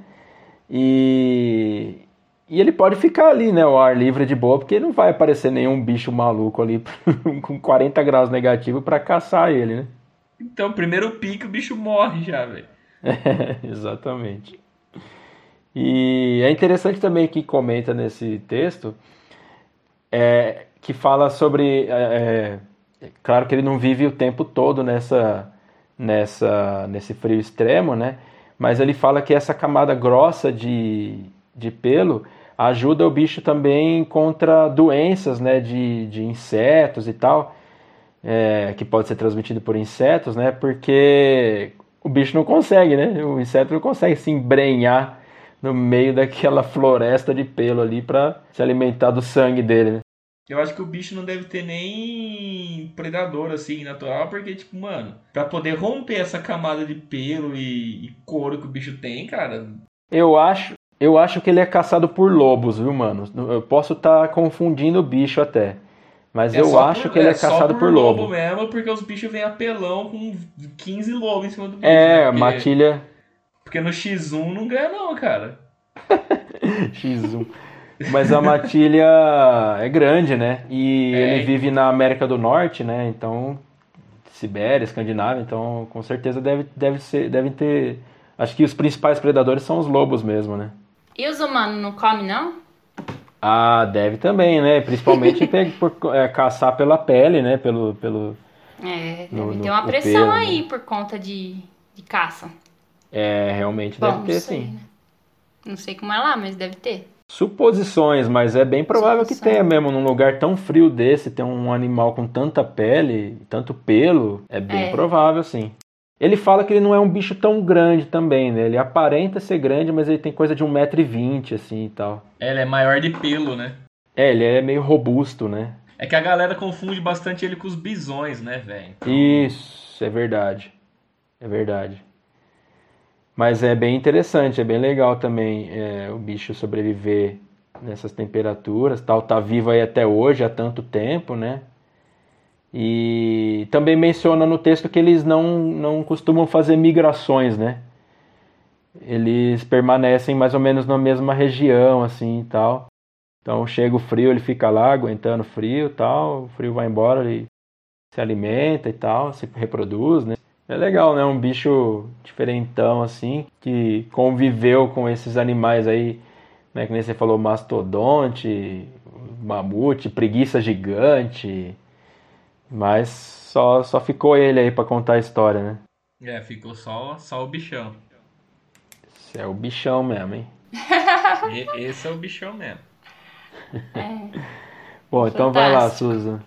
E, e ele pode ficar ali, né, o ar livre de boa, porque não vai aparecer nenhum bicho maluco ali com 40 graus negativo para caçar ele, né? Então, primeiro pique, o bicho morre já, velho. É, exatamente. E é interessante também que comenta nesse texto é, que fala sobre. É, é, claro que ele não vive o tempo todo nessa, nessa, nesse frio extremo, né? Mas ele fala que essa camada grossa de, de pelo ajuda o bicho também contra doenças né, de, de insetos e tal, é, que pode ser transmitido por insetos, né? Porque o bicho não consegue, né? O inseto não consegue se embrenhar no meio daquela floresta de pelo ali para se alimentar do sangue dele, né? Eu acho que o bicho não deve ter nem predador assim natural, porque, tipo, mano, pra poder romper essa camada de pelo e, e couro que o bicho tem, cara. Eu acho, eu acho que ele é caçado por lobos, viu, mano? Eu posso estar tá confundindo o bicho até. Mas é eu acho por, que ele é, é caçado por, por lobo. lobo mesmo, porque os bichos vêm apelão com 15 lobos em cima do bicho. É, né? porque, matilha. Porque no X1 não ganha, não, cara. X1. Mas a matilha é grande, né? E é. ele vive na América do Norte, né? Então, Sibéria, Escandinávia, então com certeza deve, deve ser, devem ter. Acho que os principais predadores são os lobos mesmo, né? E os humanos não comem, não? Ah, deve também, né? Principalmente por é, caçar pela pele, né? Pelo, pelo, é, deve no, ter uma pressão pelo, aí né? por conta de, de caça. É, realmente Bom, deve ter, sei, sim. Né? Não sei como é lá, mas deve ter. Suposições, mas é bem provável que tenha mesmo. Num lugar tão frio desse, ter um animal com tanta pele, tanto pelo, é bem é. provável, sim. Ele fala que ele não é um bicho tão grande também, né? Ele aparenta ser grande, mas ele tem coisa de 1,20m, assim e tal. É, ele é maior de pelo, né? É, ele é meio robusto, né? É que a galera confunde bastante ele com os bisões, né, velho? Então... Isso, é verdade. É verdade. Mas é bem interessante, é bem legal também é, o bicho sobreviver nessas temperaturas, tal, tá vivo aí até hoje há tanto tempo, né? E também menciona no texto que eles não, não costumam fazer migrações, né? Eles permanecem mais ou menos na mesma região, assim, e tal. Então chega o frio, ele fica lá aguentando frio, tal. O frio vai embora, ele se alimenta e tal, se reproduz, né? É legal, né? Um bicho diferentão assim, que conviveu com esses animais aí, né? Que nem você falou, mastodonte, mamute, preguiça gigante. Mas só, só ficou ele aí para contar a história, né? É, ficou só, só o bichão. Esse é o bichão mesmo, hein? E- esse é o bichão mesmo. É. Bom, então vai lá, Fantástico. Susan.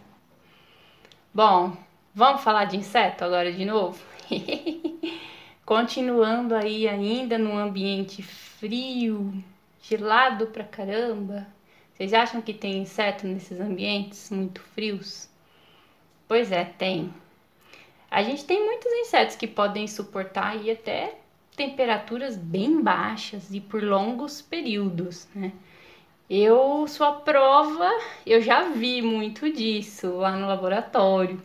Bom, vamos falar de inseto agora de novo? Continuando aí ainda num ambiente frio, gelado pra caramba. Vocês acham que tem inseto nesses ambientes muito frios? Pois é, tem. A gente tem muitos insetos que podem suportar até temperaturas bem baixas e por longos períodos, né? Eu sou a prova, eu já vi muito disso lá no laboratório.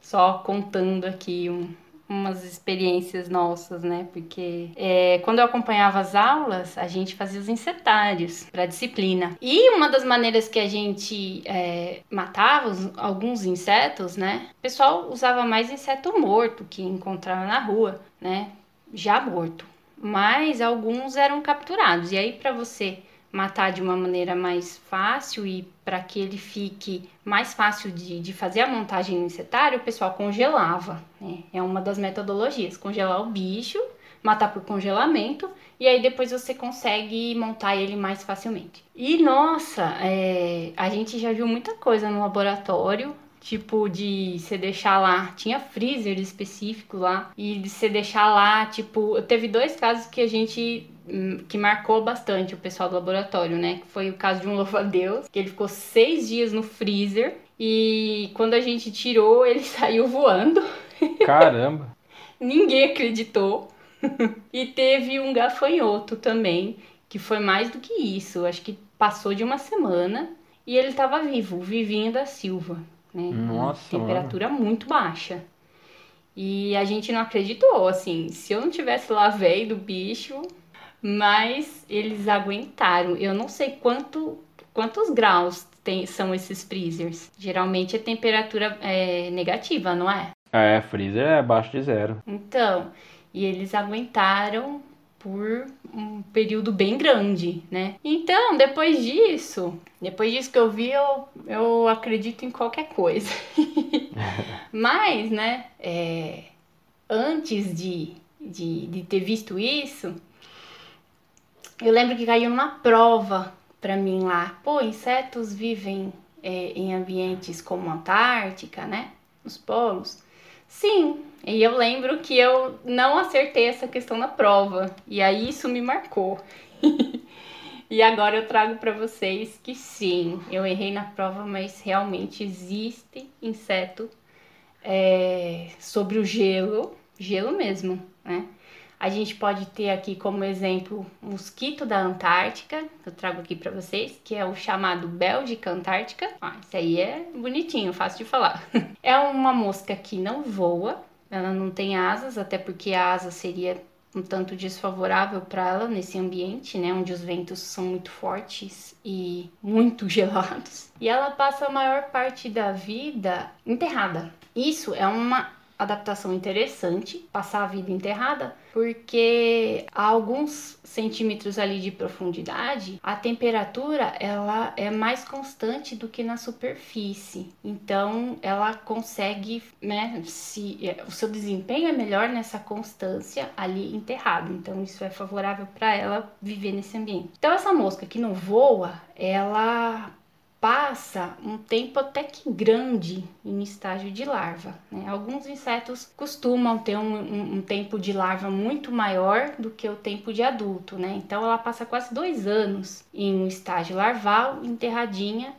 Só contando aqui um- umas experiências nossas, né? Porque é, quando eu acompanhava as aulas, a gente fazia os insetários para disciplina. E uma das maneiras que a gente é, matava os- alguns insetos, né? O pessoal usava mais inseto morto que encontrava na rua, né? Já morto. Mas alguns eram capturados. E aí, para você matar de uma maneira mais fácil e para que ele fique mais fácil de, de fazer a montagem no insetário, o pessoal congelava. né? É uma das metodologias, congelar o bicho, matar por congelamento e aí depois você consegue montar ele mais facilmente. E nossa, é, a gente já viu muita coisa no laboratório. Tipo, de você deixar lá, tinha freezer específico lá, e de você deixar lá, tipo, teve dois casos que a gente hum, que marcou bastante o pessoal do laboratório, né? Que foi o caso de um louva-a-Deus, que ele ficou seis dias no freezer e quando a gente tirou, ele saiu voando. Caramba. Ninguém acreditou. e teve um gafanhoto também, que foi mais do que isso. Acho que passou de uma semana e ele estava vivo, vivinho da Silva, né? Nossa, Temperatura muito baixa. E a gente não acreditou, assim, se eu não tivesse lá velho do bicho, mas eles aguentaram. Eu não sei quanto, quantos graus tem, são esses freezers. Geralmente é temperatura é, negativa, não é? É, freezer é abaixo de zero. Então, e eles aguentaram por um período bem grande, né? Então, depois disso, depois disso que eu vi, eu, eu acredito em qualquer coisa. Mas, né, é, antes de, de, de ter visto isso, eu lembro que caiu numa prova pra mim lá. Pô, insetos vivem é, em ambientes como a Antártica, né? Nos polos. Sim, e eu lembro que eu não acertei essa questão na prova. E aí isso me marcou. e agora eu trago para vocês que sim, eu errei na prova, mas realmente existe inseto é, sobre o gelo, gelo mesmo, né? A gente pode ter aqui como exemplo mosquito da Antártica, eu trago aqui para vocês, que é o chamado Bélgica Antártica. Ah, esse aí é bonitinho, fácil de falar. é uma mosca que não voa, ela não tem asas, até porque a asa seria um tanto desfavorável para ela nesse ambiente, né, onde os ventos são muito fortes e muito gelados. E ela passa a maior parte da vida enterrada. Isso é uma adaptação interessante, passar a vida enterrada, porque a alguns centímetros ali de profundidade, a temperatura ela é mais constante do que na superfície. Então, ela consegue, né, se o seu desempenho é melhor nessa constância ali enterrado. Então, isso é favorável para ela viver nesse ambiente. Então, essa mosca que não voa, ela passa um tempo até que grande em estágio de larva. Né? Alguns insetos costumam ter um, um, um, tempo de larva muito maior do que o tempo de adulto, né? Então ela passa quase dois anos em um estágio larval, enterradinha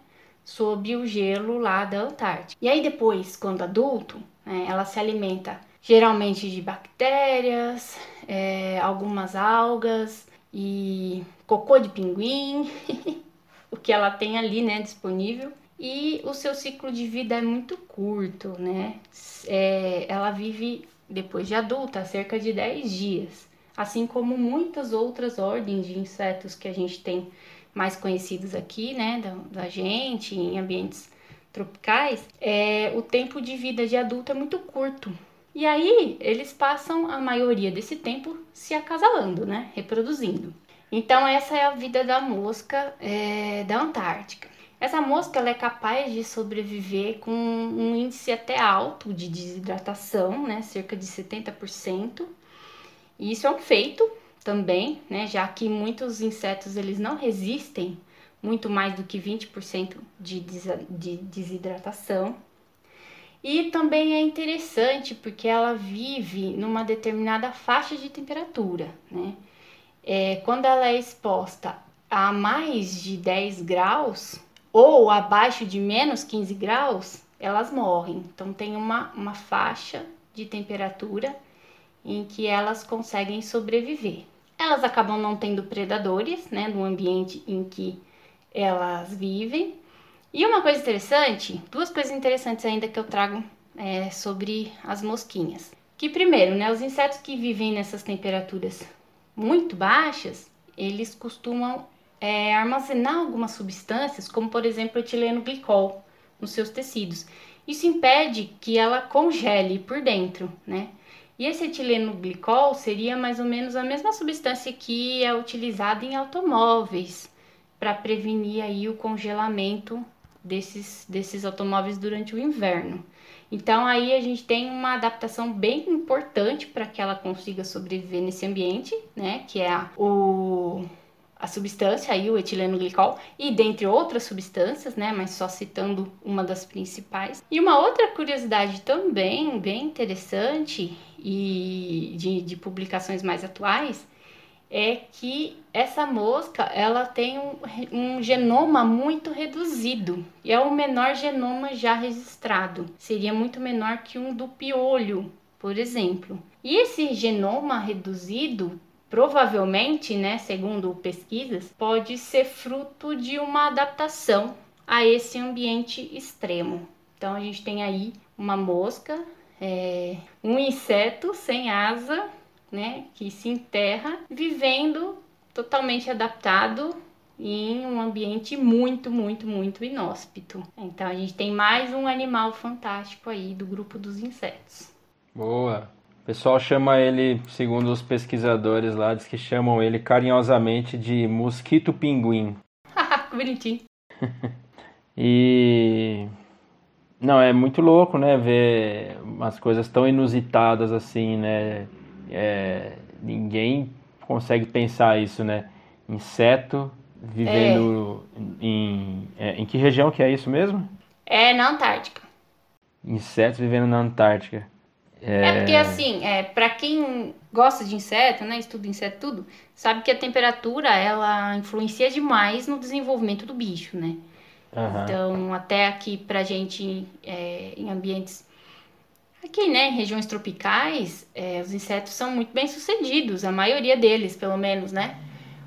sob o gelo lá da Antártica. E aí depois, quando adulto, né, ela se alimenta geralmente de bactérias, é, algumas algas e cocô de pinguim. o que ela tem ali, né, disponível. E o seu ciclo de vida é muito curto, né? É, ela vive depois de adulta cerca de 10 dias, assim como muitas outras ordens de insetos que a gente tem mais conhecidos aqui, né, da, da gente, em ambientes tropicais, é, o tempo de vida de adulto é muito curto. E aí eles passam a maioria desse tempo se acasalando, né, reproduzindo. Então essa é a vida da mosca é, da Antártica. Essa mosca é capaz de sobreviver com um índice até alto de desidratação, né, cerca de 70%. E isso é um feito também, né, já que muitos insetos eles não resistem muito mais do que 20% de, de desidratação. E também é interessante porque ela vive numa determinada faixa de temperatura, né? É, quando ela é exposta a mais de 10 graus ou abaixo de menos 15 graus, elas morrem. Então tem uma, uma faixa de temperatura em que elas conseguem sobreviver. Elas acabam não tendo predadores, né, no ambiente em que elas vivem. E uma coisa interessante, duas coisas interessantes ainda que eu trago é, sobre as mosquinhas. Que primeiro, né, os insetos que vivem nessas temperaturas muito baixas, eles costumam é, armazenar algumas substâncias, como por exemplo etileno glicol, nos seus tecidos. Isso impede que ela congele por dentro, né? E esse etileno glicol seria mais ou menos a mesma substância que é utilizada em automóveis para prevenir aí o congelamento desses, desses automóveis durante o inverno. Então aí a gente tem uma adaptação bem importante para que ela consiga sobreviver nesse ambiente, né? Que é a, o a substância aí, o etileno glicol, e dentre outras substâncias, né, mas só citando uma das principais. E uma outra curiosidade também bem interessante e de, de publicações mais atuais é que essa mosca ela tem um, um, genoma muito reduzido e é o menor genoma já registrado. Seria muito menor que um do piolho, por exemplo. E esse genoma reduzido provavelmente, né, segundo pesquisas, pode ser fruto de uma adaptação a esse ambiente extremo. Então a gente tem aí uma mosca, é, um inseto sem asa, né, que se enterra, vivendo totalmente adaptado em um ambiente muito, muito, muito inóspito. Então a gente tem mais um animal fantástico aí do grupo dos insetos. Boa. O pessoal chama ele, segundo os pesquisadores lá, diz que chamam ele carinhosamente de mosquito pinguim. que bonitinho. e não, é muito louco, né, ver umas coisas tão inusitadas assim, né? É... ninguém consegue pensar isso, né? Inseto vivendo é. em é, em que região que é isso mesmo? É na Antártica. Insetos vivendo na Antártica. É, é porque assim, é, para quem gosta de inseto, né, estuda inseto tudo, sabe que a temperatura ela influencia demais no desenvolvimento do bicho, né? Uhum. Então, até aqui pra gente é, em ambientes aqui, né, em regiões tropicais, é, os insetos são muito bem sucedidos, a maioria deles, pelo menos, né?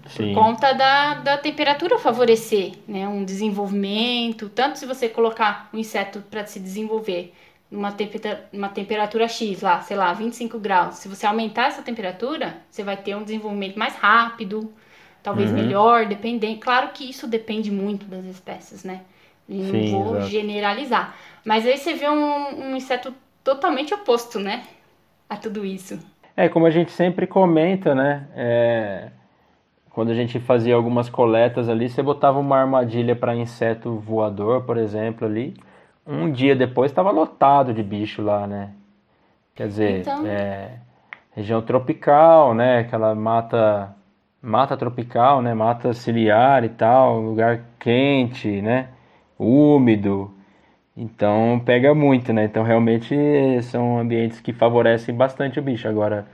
Sim. Por conta da, da temperatura favorecer, né, um desenvolvimento, tanto se você colocar um inseto para se desenvolver numa, temperatura, uma temperatura X lá, sei lá, 25 graus. Se você aumentar essa temperatura, você vai ter um desenvolvimento mais rápido, talvez uhum. melhor, dependendo. Claro que isso depende muito das espécies, né? não Sim, vou exato. generalizar. Mas aí você vê um, um inseto totalmente oposto, né? A tudo isso. É, como a gente sempre comenta, né? É, quando a gente fazia algumas coletas ali, você botava uma armadilha para inseto voador, por exemplo, ali um dia depois estava lotado de bicho lá, né? Quer dizer, então... é, região tropical, né? Aquela mata, mata tropical, né? Mata ciliar e tal, lugar quente, né? Úmido. Então pega muito, né? Então realmente são ambientes que favorecem bastante o bicho. Agora,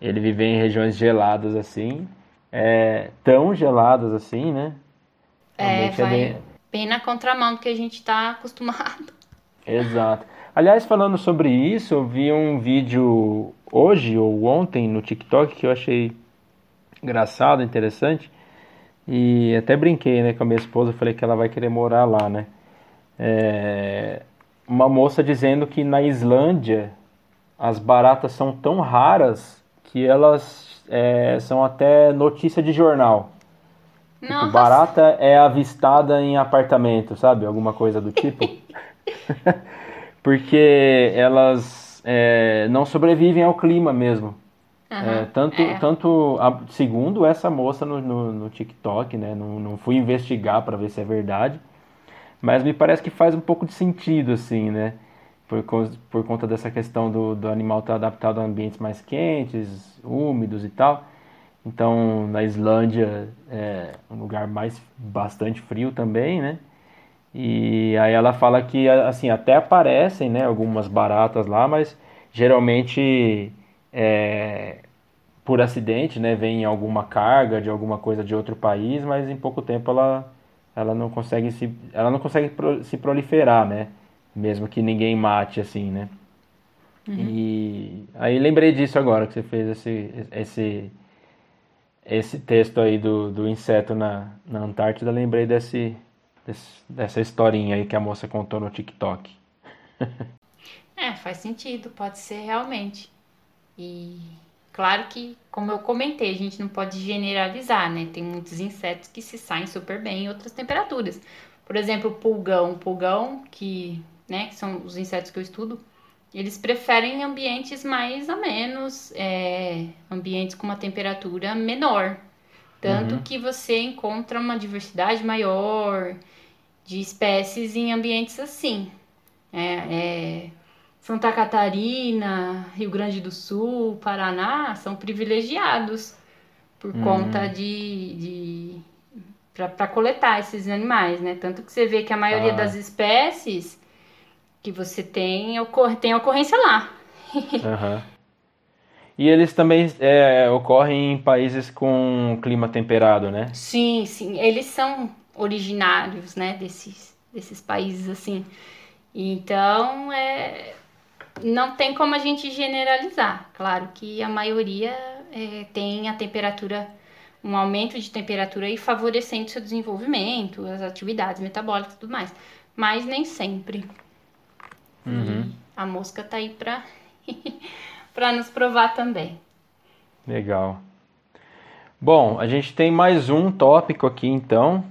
ele viver em regiões geladas assim, é, tão geladas assim, né? É, realmente é, vai... é bem bem na contramão do que a gente está acostumado. Exato. Aliás, falando sobre isso, eu vi um vídeo hoje ou ontem no TikTok que eu achei engraçado, interessante, E até brinquei, né, com a minha esposa, falei que ela vai querer morar lá, né? É, uma moça dizendo que na Islândia as baratas são tão raras que elas é, são até notícia de jornal. Tipo, barata é avistada em apartamento, sabe? Alguma coisa do tipo. Porque elas é, não sobrevivem ao clima mesmo. Aham, É, tanto, é. tanto a- segundo essa moça no, no, no TikTok, né? Não, não fui investigar para ver se é verdade, mas me parece que faz um pouco de sentido, assim, né? Por, por conta dessa questão do, do animal estar adaptado a ambientes mais quentes, úmidos e tal. Então, na Islândia é um lugar mais bastante frio também, né? E aí ela fala que assim até aparecem, né, algumas baratas lá, mas geralmente é, por acidente, né, vem alguma carga de alguma coisa de outro país, mas em pouco tempo ela ela não consegue se ela não consegue pro- se proliferar, né? Mesmo que ninguém mate assim, né? E aí lembrei disso agora que você fez esse esse esse texto aí do, do inseto na, na Antártida, lembrei desse, desse- dessa historinha aí que a moça contou no TikTok. É, faz sentido, pode ser realmente. E claro que, como eu comentei, a gente não pode generalizar, né? Tem muitos insetos que se saem super bem em outras temperaturas. Por exemplo, o pulgão. O pulgão, que, né, que são os insetos que eu estudo, eles preferem ambientes mais amenos, é, ambientes com uma temperatura menor. Tanto que você encontra uma diversidade maior de espécies em ambientes assim. É, é, Santa Catarina, Rio Grande do Sul, Paraná são privilegiados por conta de, de para coletar esses animais, né? Tanto que você vê que a maioria Ah. das espécies que você tem ocor tem ocorrência lá. Aham. E eles também é, ocorrem em países com clima temperado, né? Sim, sim, eles são originários, né, desses, desses países assim. Então, é, não tem como a gente generalizar. Claro que a maioria é, tem a temperatura, um aumento de temperatura e favorecendo seu desenvolvimento, as atividades metabólicas e tudo mais. Mas nem sempre. Uhum. A mosca tá aí pra, pra nos provar também. Legal. Bom, a gente tem mais um tópico aqui então,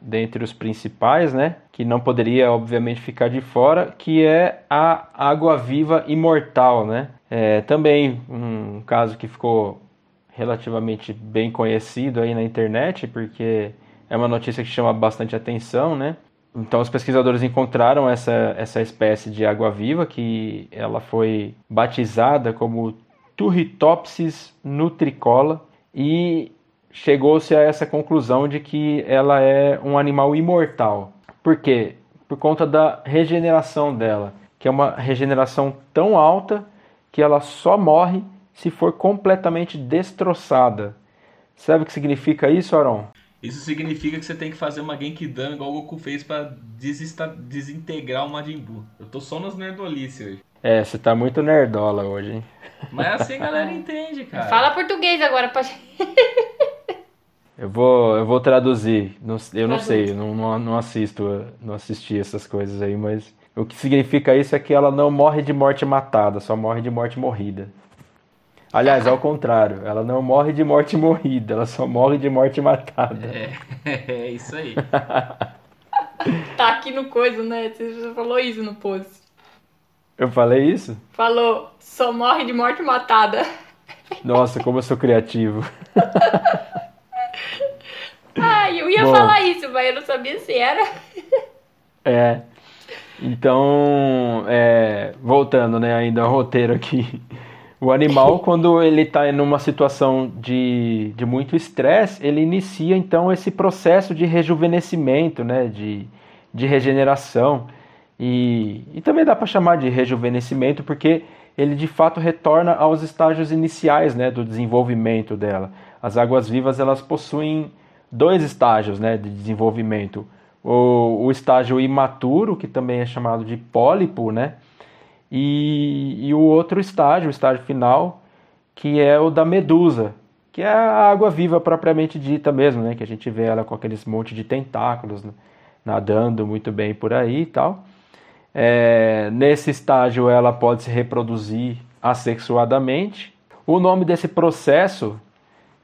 dentre os principais, né? Que não poderia, obviamente, ficar de fora, que é a água-viva imortal, né? É, também um caso que ficou relativamente bem conhecido aí na internet, porque é uma notícia que chama bastante atenção, né? Então os pesquisadores encontraram essa, essa espécie de água-viva que ela foi batizada como Turritopsis nutricola e chegou-se a essa conclusão de que ela é um animal imortal. Por quê? Por conta da regeneração dela, que é uma regeneração tão alta que ela só morre se for completamente destroçada. Sabe o que significa isso, Aron? Isso significa que você tem que fazer uma Genkidama igual o Goku fez pra desesta- desintegrar o Majin Buu. Eu tô só nas nerdolices hoje. É, você tá muito nerdola hoje, hein? Mas assim a galera entende, cara. Fala português agora, pode. Eu vou, eu vou traduzir. Não- eu não Traduz. sei, eu não, não, não assisto, não assisti essas coisas aí, mas o que significa isso é que ela não morre de morte matada, só morre de morte morrida. Aliás, ao contrário, ela não morre de morte morrida, ela só morre de morte matada. É, é isso aí. Tá aqui no coisa, né? Você já falou isso no post. Eu falei isso? Falou, só morre de morte matada. Nossa, como eu sou criativo. Ai, eu ia Bom. falar isso, mas eu não sabia se era. É. Então, é, voltando, né, ainda ao roteiro aqui. O animal, quando ele está numa situação de, de muito estresse, ele inicia então esse processo de rejuvenescimento, né, de, de regeneração. E, e também dá para chamar de rejuvenescimento porque ele de fato retorna aos estágios iniciais, né, do desenvolvimento dela. As águas-vivas elas possuem dois estágios, né, de desenvolvimento. O, o estágio imaturo, que também é chamado de pólipo, né, e, e o outro estágio, o estágio final, que é o da medusa, que é a água viva propriamente dita mesmo, né? Que a gente vê ela com aqueles monte de tentáculos né? nadando muito bem por aí e tal. É, nesse estágio ela pode se reproduzir assexuadamente. O nome desse processo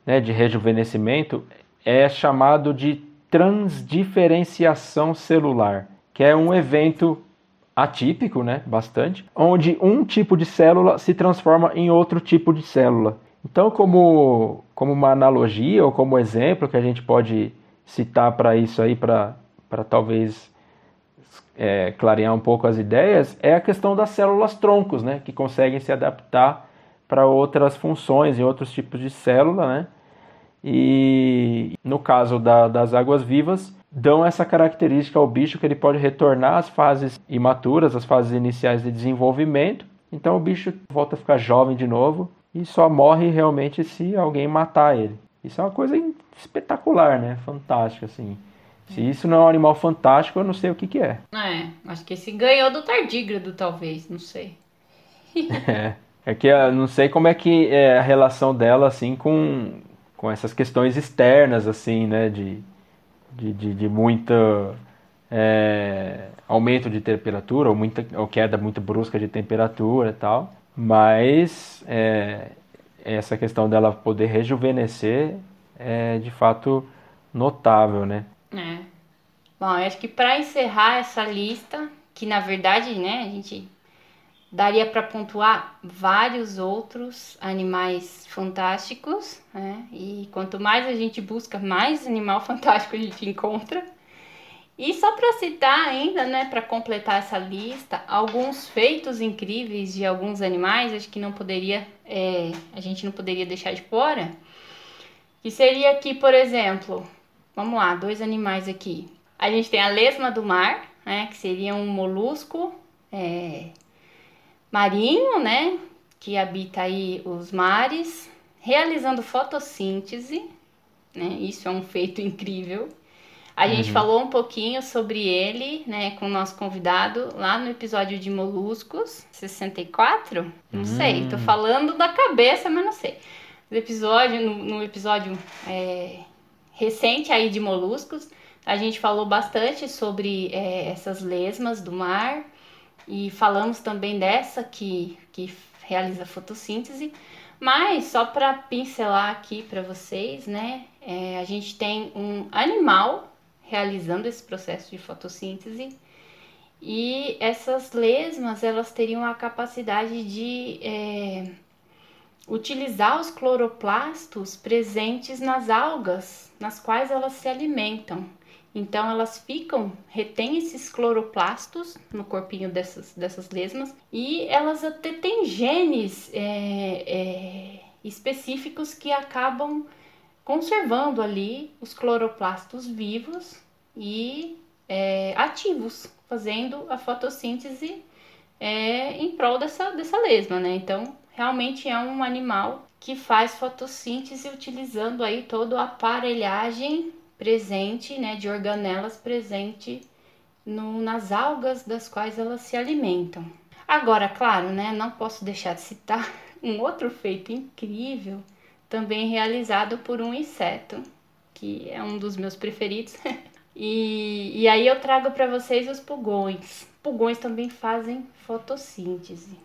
né, de rejuvenescimento é chamado de transdiferenciação celular, que é um evento atípico, né, bastante, onde um tipo de célula se transforma em outro tipo de célula. Então, como, como uma analogia ou como exemplo que a gente pode citar para isso aí, para talvez é, clarear um pouco as ideias, é a questão das células troncos, né, que conseguem se adaptar para outras funções e outros tipos de célula, né? E no caso da, das águas vivas, dão essa característica ao bicho que ele pode retornar às fases imaturas, às fases iniciais de desenvolvimento. Então o bicho volta a ficar jovem de novo e só morre realmente se alguém matar ele. Isso é uma coisa espetacular, né? Fantástica, assim. Se isso não é um animal fantástico, eu não sei o que, que é. É, acho que esse ganhou do tardígrado, talvez, não sei. é, é que eu não sei como é que é a relação dela, assim, com, com essas questões externas, assim, né? De, de, de, de muita é, aumento de temperatura ou, muita, ou queda muito brusca de temperatura e tal. Mas é, essa questão dela poder rejuvenescer é de fato notável, né? É. Bom, eu acho que para encerrar essa lista, que na verdade, né, a gente daria para pontuar vários outros animais fantásticos, né? E quanto mais a gente busca, mais animal fantástico a gente encontra. E só para citar ainda, né, para completar essa lista, alguns feitos incríveis de alguns animais, acho que não poderia, é, a gente não poderia deixar de fora, que seria aqui, por exemplo, Vamos lá, dois animais aqui. A gente tem a lesma do mar, né, que seria um molusco é, marinho, né, que habita aí os mares, realizando fotossíntese, né, isso é um feito incrível. A uhum. gente falou um pouquinho sobre ele, né, com o nosso convidado lá no episódio de moluscos, 64? Não uhum. sei, tô hum. falando da cabeça, mas não sei. No episódio, no, no episódio é, recente aí de moluscos. A gente falou bastante sobre é, essas lesmas do mar e falamos também dessa que, que realiza fotossíntese. Mas só para pincelar aqui para vocês, né? É, a gente tem um animal realizando esse processo de fotossíntese e essas lesmas elas teriam a capacidade de é, utilizar os cloroplastos presentes nas algas, nas quais elas se alimentam. Então elas ficam, retêm esses cloroplastos no corpinho dessas, dessas lesmas e elas até têm genes é, é, específicos que acabam conservando ali os cloroplastos vivos e é, ativos, fazendo a fotossíntese é, em prol dessa, dessa lesma, né? Então realmente é um animal que faz fotossíntese utilizando aí toda a aparelhagem presente, né, de organelas presente no, nas algas das quais elas se alimentam. Agora, claro, né, não posso deixar de citar um outro feito incrível, também realizado por um inseto, que é um dos meus preferidos. e, e aí eu trago para vocês os pulgões. Pulgões também fazem fotossíntese.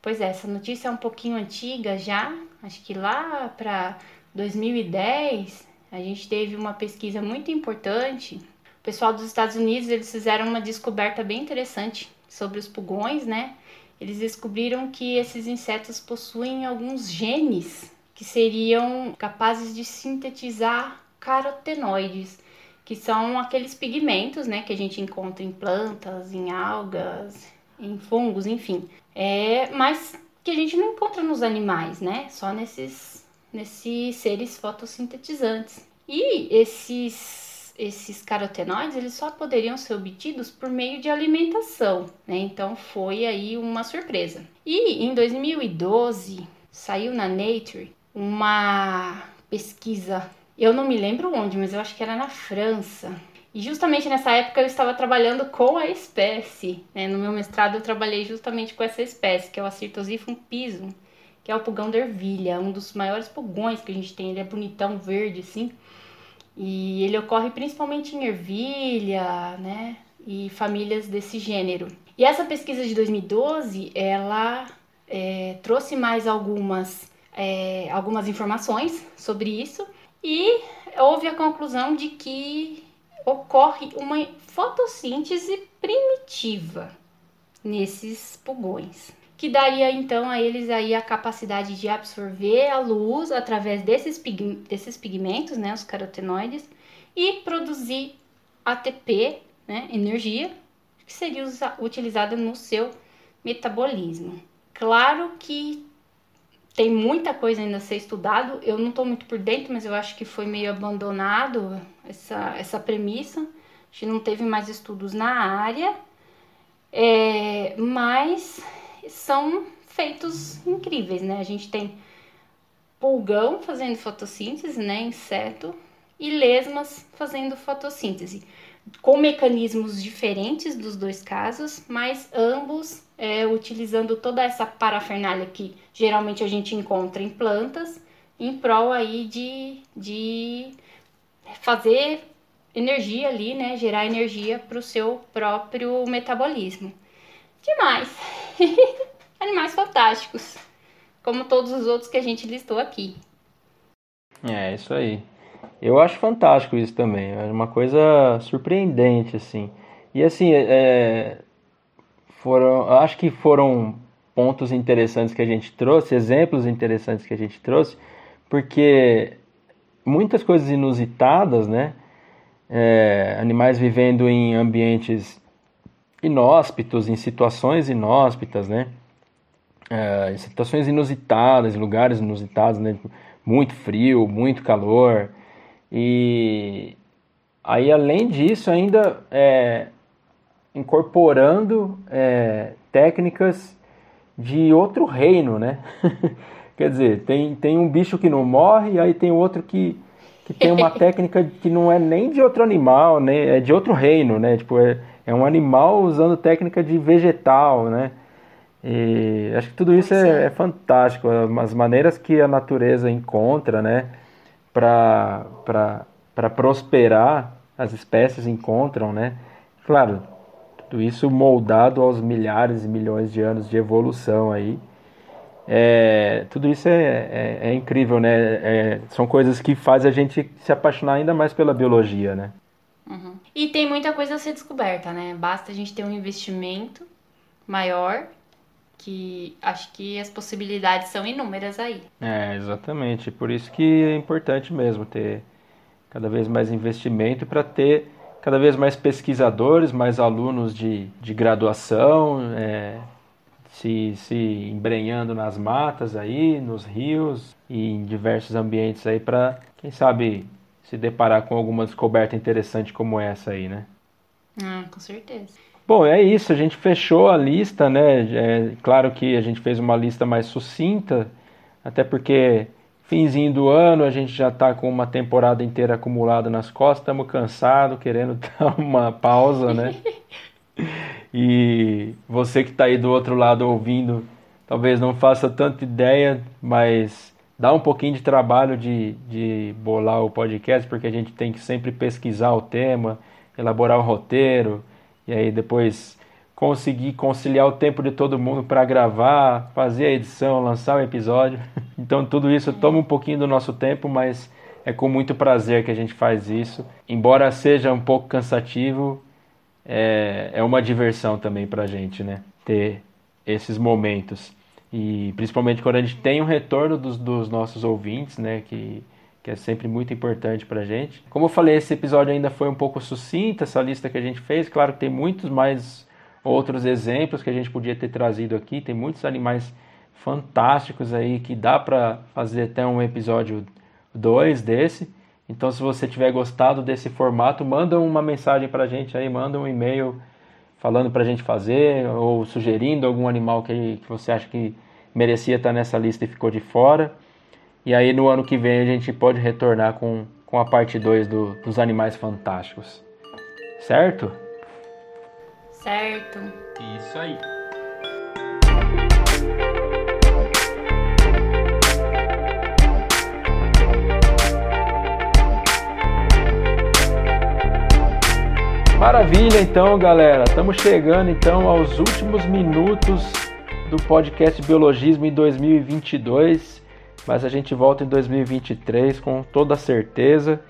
Pois é, essa notícia é um pouquinho antiga já, acho que lá para 2010 a gente teve uma pesquisa muito importante. O pessoal dos Estados Unidos eles fizeram uma descoberta bem interessante sobre os pulgões, né? Eles descobriram que esses insetos possuem alguns genes que seriam capazes de sintetizar carotenoides, que são aqueles pigmentos, né, que a gente encontra em plantas, em algas, em fungos, enfim. É, mas que a gente não encontra nos animais, né? Só nesses, nesses seres fotossintetizantes. E esses esses carotenoides eles só poderiam ser obtidos por meio de alimentação, né? Então foi aí uma surpresa. E em 2012 saiu na Nature uma pesquisa, eu não me lembro onde, mas eu acho que era na França, e justamente nessa época eu estava trabalhando com a espécie. Né? No meu mestrado eu trabalhei justamente com essa espécie, que é o Acyrtosiphum pisum, que é o pulgão da ervilha, um dos maiores pulgões que a gente tem. Ele é bonitão, verde, assim. E ele ocorre principalmente em ervilha, né? E famílias desse gênero. E essa pesquisa de 2012, ela é, trouxe mais algumas, é, algumas informações sobre isso e houve a conclusão de que ocorre uma fotossíntese primitiva nesses pulgões que daria então a eles aí a capacidade de absorver a luz através desses, pig desses pigmentos, né, os carotenoides, e produzir ATP, né, energia, que seria utilizada no seu metabolismo. Claro que tem muita coisa ainda a ser estudado, eu não estou muito por dentro, mas eu acho que foi meio abandonado essa, essa premissa, a gente não teve mais estudos na área, é, mas são feitos incríveis, né? A gente tem pulgão fazendo fotossíntese, né, inseto, e lesmas fazendo fotossíntese, com mecanismos diferentes dos dois casos, mas ambos é, utilizando toda essa parafernália que geralmente a gente encontra em plantas, em prol aí de, de fazer energia ali, né, gerar energia para o seu próprio metabolismo. Demais! Animais fantásticos, como todos os outros que a gente listou aqui. É, isso aí. Eu acho fantástico isso também. É uma coisa surpreendente, assim. E assim, é, foram, acho que foram pontos interessantes que a gente trouxe, exemplos interessantes que a gente trouxe, porque muitas coisas inusitadas, né? É, animais vivendo em ambientes inóspitos, em situações inóspitas, né? É, em situações inusitadas, em lugares inusitados, né? Muito frio, muito calor. E aí, além disso, ainda é, incorporando é, técnicas de outro reino, né? Quer dizer, tem, tem um bicho que não morre, e aí tem outro que, que tem uma técnica que não é nem de outro animal, né? É de outro reino, né? Tipo, é, é um animal usando técnica de vegetal, né? E acho que tudo isso é, é, fantástico, as maneiras que a natureza encontra, né, para prosperar, as espécies encontram, né? Claro, tudo isso moldado aos milhares e milhões de anos de evolução aí. É, tudo isso é, é, é incrível, né? É, são coisas que fazem a gente se apaixonar ainda mais pela biologia, né? Uhum. E tem muita coisa a ser descoberta, né? Basta a gente ter um investimento maior, que acho que as possibilidades são inúmeras aí. É, exatamente. Por isso que é importante mesmo ter cada vez mais investimento para ter cada vez mais pesquisadores, mais alunos de, de graduação, é, se, se embrenhando nas matas aí, nos rios e em diversos ambientes aí para, quem sabe, se deparar com alguma descoberta interessante como essa aí, né? Ah, com certeza. Bom, é isso, a gente fechou a lista, né? É claro que a gente fez uma lista mais sucinta, até porque finzinho do ano a gente já está com uma temporada inteira acumulada nas costas, estamos cansados, querendo dar uma pausa, né? e você que está aí do outro lado ouvindo, talvez não faça tanta ideia, mas dá um pouquinho de trabalho de, de bolar o podcast, porque a gente tem que sempre pesquisar o tema, elaborar o roteiro, e aí depois conseguir conciliar o tempo de todo mundo para gravar, fazer a edição, lançar o episódio. Então tudo isso toma um pouquinho do nosso tempo, mas é com muito prazer que a gente faz isso. Embora seja um pouco cansativo, é, é uma diversão também para a gente, né? Ter esses momentos. E principalmente quando a gente tem um retorno dos, dos nossos ouvintes, né? Que, que é sempre muito importante para a gente. Como eu falei, esse episódio ainda foi um pouco sucinto, essa lista que a gente fez. Claro que tem muitos mais outros exemplos que a gente podia ter trazido aqui. Tem muitos animais fantásticos aí que dá para fazer até um episódio 2 desse. Então, se você tiver gostado desse formato, manda uma mensagem para a gente aí, manda um e-mail falando para a gente fazer ou sugerindo algum animal que, que você acha que merecia estar nessa lista e ficou de fora. E aí no ano que vem a gente pode retornar com, com a parte 2 do, dos animais fantásticos. Certo? Certo. Isso aí. Maravilha, então, galera. Estamos chegando então aos últimos minutos do podcast Biologismo em 2022, mas a gente volta em 2023 com toda certeza.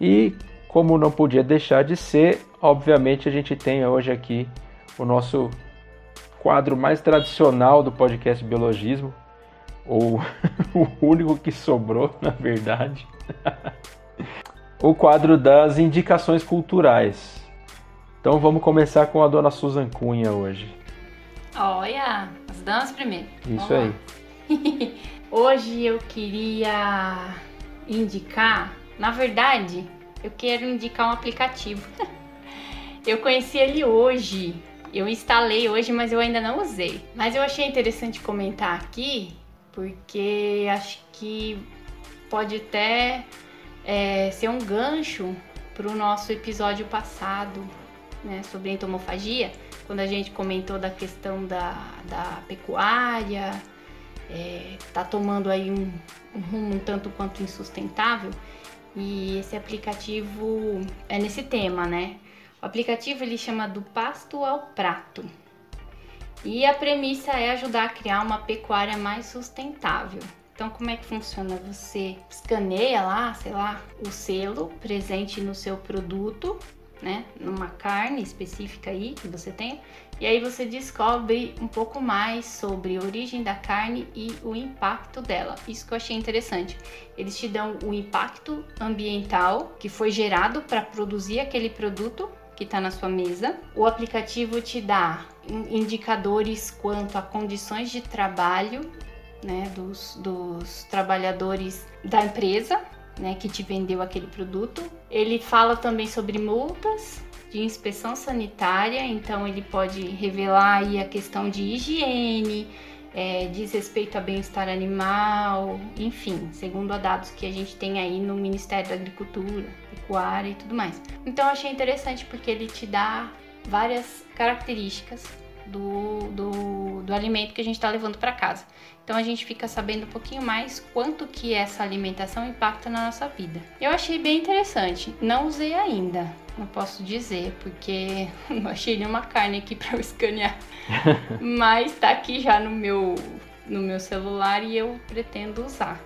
E como não podia deixar de ser, obviamente a gente tem hoje aqui o nosso quadro mais tradicional do podcast Biologismo, ou o único que sobrou, na verdade. o quadro das indicações culturais. Então vamos começar com a dona Susan Cunha hoje. Olha, as damas primeiro. Isso aí. Hoje eu queria indicar, na verdade, eu quero indicar um aplicativo. eu conheci ele hoje. Eu instalei hoje, mas eu ainda não usei. Mas eu achei interessante comentar aqui, porque acho que pode até é, ser um gancho para o nosso episódio passado, né, sobre entomofagia, quando a gente comentou da questão da, da pecuária, é, tá tomando aí um, um rumo um tanto quanto insustentável, e esse aplicativo é nesse tema, né? O aplicativo ele chama do pasto ao prato. E a premissa é ajudar a criar uma pecuária mais sustentável. Então, como é que funciona? Você escaneia lá, sei lá, o selo presente no seu produto, né? Numa carne específica aí que você tem. E aí você descobre um pouco mais sobre a origem da carne e o impacto dela. Isso que eu achei interessante. Eles te dão o impacto ambiental que foi gerado para produzir aquele produto que está na sua mesa. O aplicativo te dá in- indicadores quanto a condições de trabalho né, dos, dos trabalhadores da empresa né, que te vendeu aquele produto. Ele fala também sobre multas de inspeção sanitária, então ele pode revelar aí a questão de higiene, é, diz respeito a bem-estar animal, enfim, segundo a dados que a gente tem aí no Ministério da Agricultura, Pecuária e tudo mais. Então eu achei interessante porque ele te dá várias características do, do, do alimento que a gente está levando para casa. Então a gente fica sabendo um pouquinho mais quanto que essa alimentação impacta na nossa vida. Eu achei bem interessante. Não usei ainda, não posso dizer, porque não achei nenhuma carne aqui para eu escanear. Mas tá aqui já no meu no meu celular e eu pretendo usar.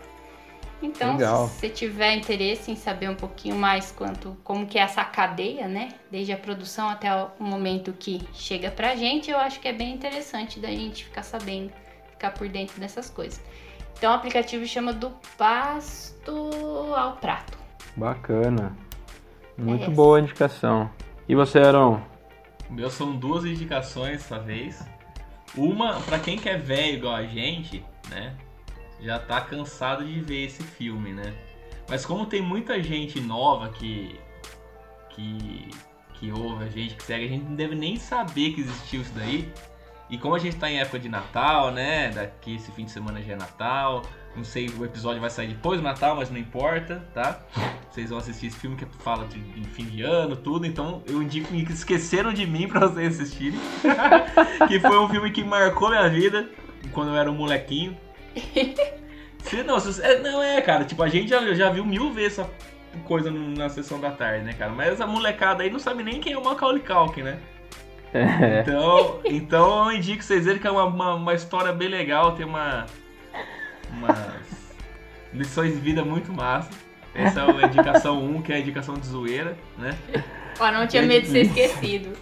Então, Legal. se você tiver interesse em saber um pouquinho mais quanto como que é essa cadeia, né, desde a produção até o momento que chega pra gente, eu acho que é bem interessante da gente ficar sabendo, ficar por dentro dessas coisas. Então, o aplicativo chama do pasto ao prato. Bacana. Muito essa. boa indicação. E você, Aaron? O meu são duas indicações dessa vez. Uma, pra quem que é velho igual a gente, né? Já tá cansado de ver esse filme, né? Mas como tem muita gente nova que. que. que ouve a gente, que segue, a gente não deve nem saber que existiu isso daí. E como a gente tá em época de Natal, né? Daqui esse fim de semana já é Natal. Não sei, o episódio vai sair depois do Natal, mas não importa, tá? Vocês vão assistir esse filme que fala de, de fim de ano, tudo. Então eu indico que esqueceram de mim pra vocês assistirem. que foi um filme que marcou minha vida quando eu era um molequinho. Se, não, se, é, não é, cara. Tipo, a gente já, já viu mil vezes essa coisa na sessão da tarde, né, cara? Mas a molecada aí não sabe nem quem é o Macaulay Culkin, né? É, Então, então eu indico vocês verem que é uma, uma, uma história bem legal, tem uma. umas lições de vida muito massa. Essa é a indicação 1, que é a indicação de zoeira, né? Ó, não tinha medo de ser esquecido.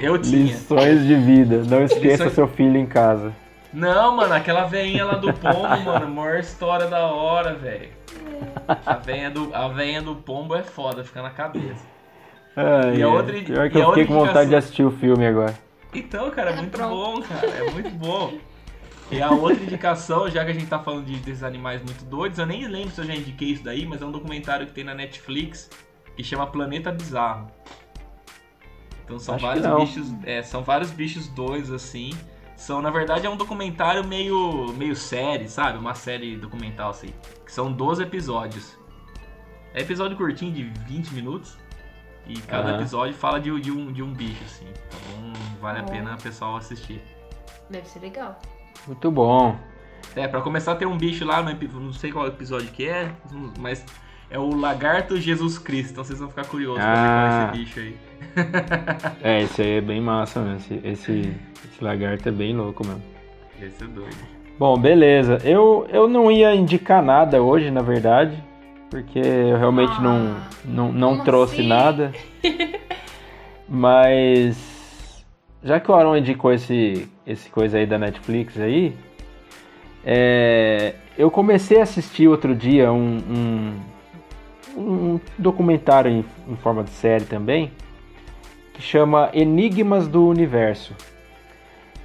Eu tinha. lições de vida. Não esqueça Lições- seu filho em casa. Não, mano, aquela veinha lá do pombo, mano, maior história da hora, velho. A veinha do, a veinha do pombo é foda, fica na cabeça. Ai, E a ai. outra- Pior que e a eu fiquei com vontade de assistir o filme agora. Então, cara, é Ah, muito pronto. bom, cara, é muito bom. E a outra indicação, já que a gente tá falando de, desses animais muito doidos, eu nem lembro se eu já indiquei isso daí, mas é um documentário que tem na Netflix que chama Planeta Bizarro. Então são Acho vários bichos, é, são vários bichos doidos assim. São, na verdade, é um documentário meio, meio série, sabe? Uma série documental assim. Que são 12 episódios. É episódio curtinho de 20 minutos. E cada Aham. episódio fala de, de um, de um bicho, assim. Então vale a Ó. pena o pessoal assistir. Deve ser legal. Muito bom. É, pra começar tem um bicho lá, no não sei qual episódio que é, mas é o Lagarto Jesus Cristo. Então vocês vão ficar curiosos Ah. pra ver é esse bicho aí. É, esse aí é bem massa, né? Esse, esse, esse lagarto é bem louco mesmo. Esse é doido. Bom, beleza. Eu, eu não ia indicar nada hoje, na verdade, porque eu realmente não, não, não como trouxe assim? nada. Mas já que o Aaron indicou esse, esse coisa aí da Netflix aí, é, eu comecei a assistir outro dia um, um, um documentário em, em forma de série também, que chama Enigmas do Universo.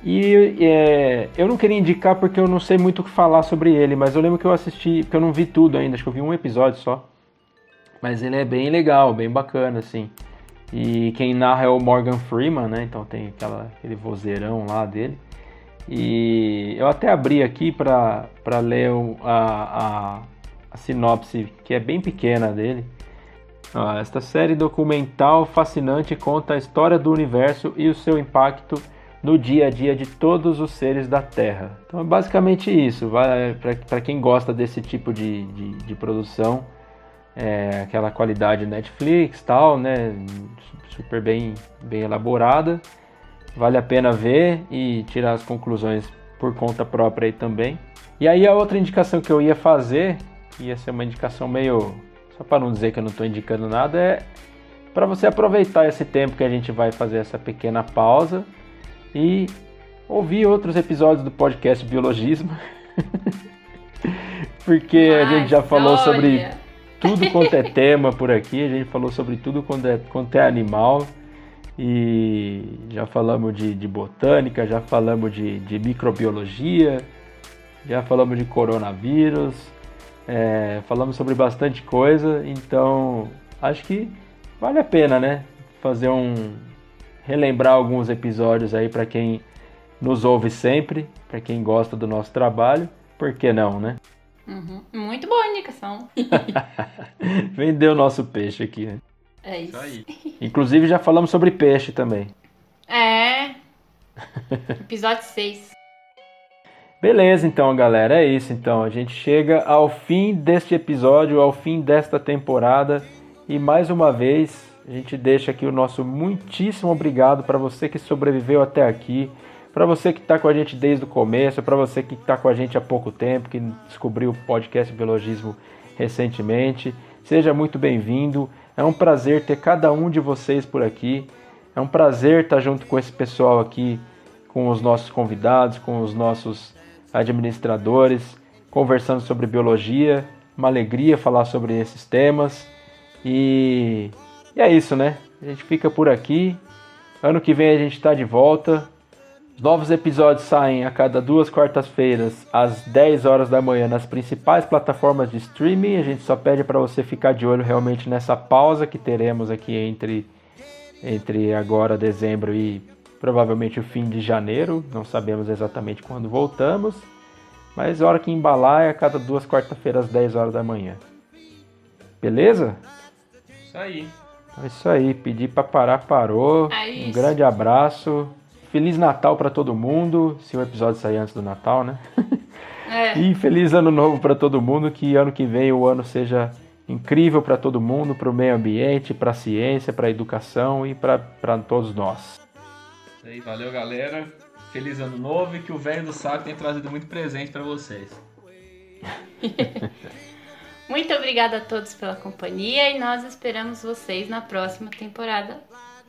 E é, eu não queria indicar porque eu não sei muito o que falar sobre ele, mas eu lembro que eu assisti, porque eu não vi tudo ainda, acho que eu vi um episódio só. Mas ele é bem legal, bem bacana, assim. E quem narra é o Morgan Freeman, né? Então tem aquela, aquele vozeirão lá dele. E eu até abri aqui para ler a, a, a sinopse, que é bem pequena dele. Esta série documental fascinante conta a história do universo e o seu impacto no dia a dia de todos os seres da Terra. Então é basicamente isso. Para quem gosta desse tipo de, de, de produção, é, aquela qualidade Netflix tal, né? Super bem, bem elaborada. Vale a pena ver e tirar as conclusões por conta própria aí também. E aí a outra indicação que eu ia fazer, que ia ser uma indicação meio. Só para não dizer que eu não estou indicando nada, é para você aproveitar esse tempo que a gente vai fazer essa pequena pausa e ouvir outros episódios do podcast Biologismo. Porque a gente já falou sobre tudo quanto é tema por aqui, a gente falou sobre tudo quanto é, quanto é animal. E já falamos de, de botânica, já falamos de, de microbiologia, já falamos de coronavírus, é, falamos sobre bastante coisa, então acho que vale a pena, né? Fazer um. relembrar alguns episódios aí para quem nos ouve sempre, para quem gosta do nosso trabalho, por que não, né? uhum, Muito boa indicação. Vendeu o nosso peixe aqui, né? É Isso isso. aí. Inclusive já falamos sobre peixe também. É. Episódio 6. Beleza, então, galera, é isso. Então, a gente chega ao fim deste episódio, ao fim desta temporada. E mais uma vez, a gente deixa aqui o nosso muitíssimo obrigado para você que sobreviveu até aqui, para você que está com a gente desde o começo, para você que está com a gente há pouco tempo, que descobriu o podcast Biologismo recentemente. Seja muito bem-vindo. É um prazer ter cada um de vocês por aqui. É um prazer estar junto com esse pessoal aqui, com os nossos convidados, com os nossos administradores, conversando sobre biologia. Uma alegria falar sobre esses temas. E, e é isso, né? A gente fica por aqui. Ano que vem a gente está de volta. Os novos episódios saem a cada duas quartas-feiras, às 10 horas da manhã, nas principais plataformas de streaming. A gente só pede para você ficar de olho realmente nessa pausa que teremos aqui entre, entre agora, dezembro e provavelmente o fim de janeiro. Não sabemos exatamente quando voltamos. Mas a hora que embalar é a cada duas quarta-feiras, às 10 horas da manhã. Beleza? Isso aí. Então é isso aí. Pedir para parar, parou. É Um grande abraço. Feliz Natal para todo mundo. Se o episódio sair antes do Natal, né? É. E feliz ano novo para todo mundo. Que ano que vem o ano seja incrível para todo mundo, para o meio ambiente, para a ciência, para a educação e para todos nós. Isso aí, valeu galera. Feliz ano novo e que o velho do saco tenha trazido muito presente pra vocês. Muito obrigada a todos pela companhia e nós esperamos vocês na próxima temporada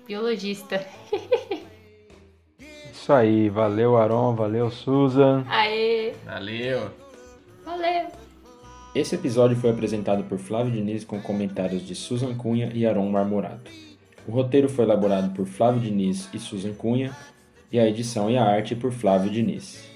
Biologista. Isso aí. Valeu, Aron. Valeu, Susan. Aê! Valeu. Valeu! Esse episódio foi apresentado por Flávio Diniz com comentários de Susan Cunha e Aron Marmorato. O roteiro foi elaborado por Flávio Diniz e Susan Cunha e a edição e a arte por Flávio Diniz.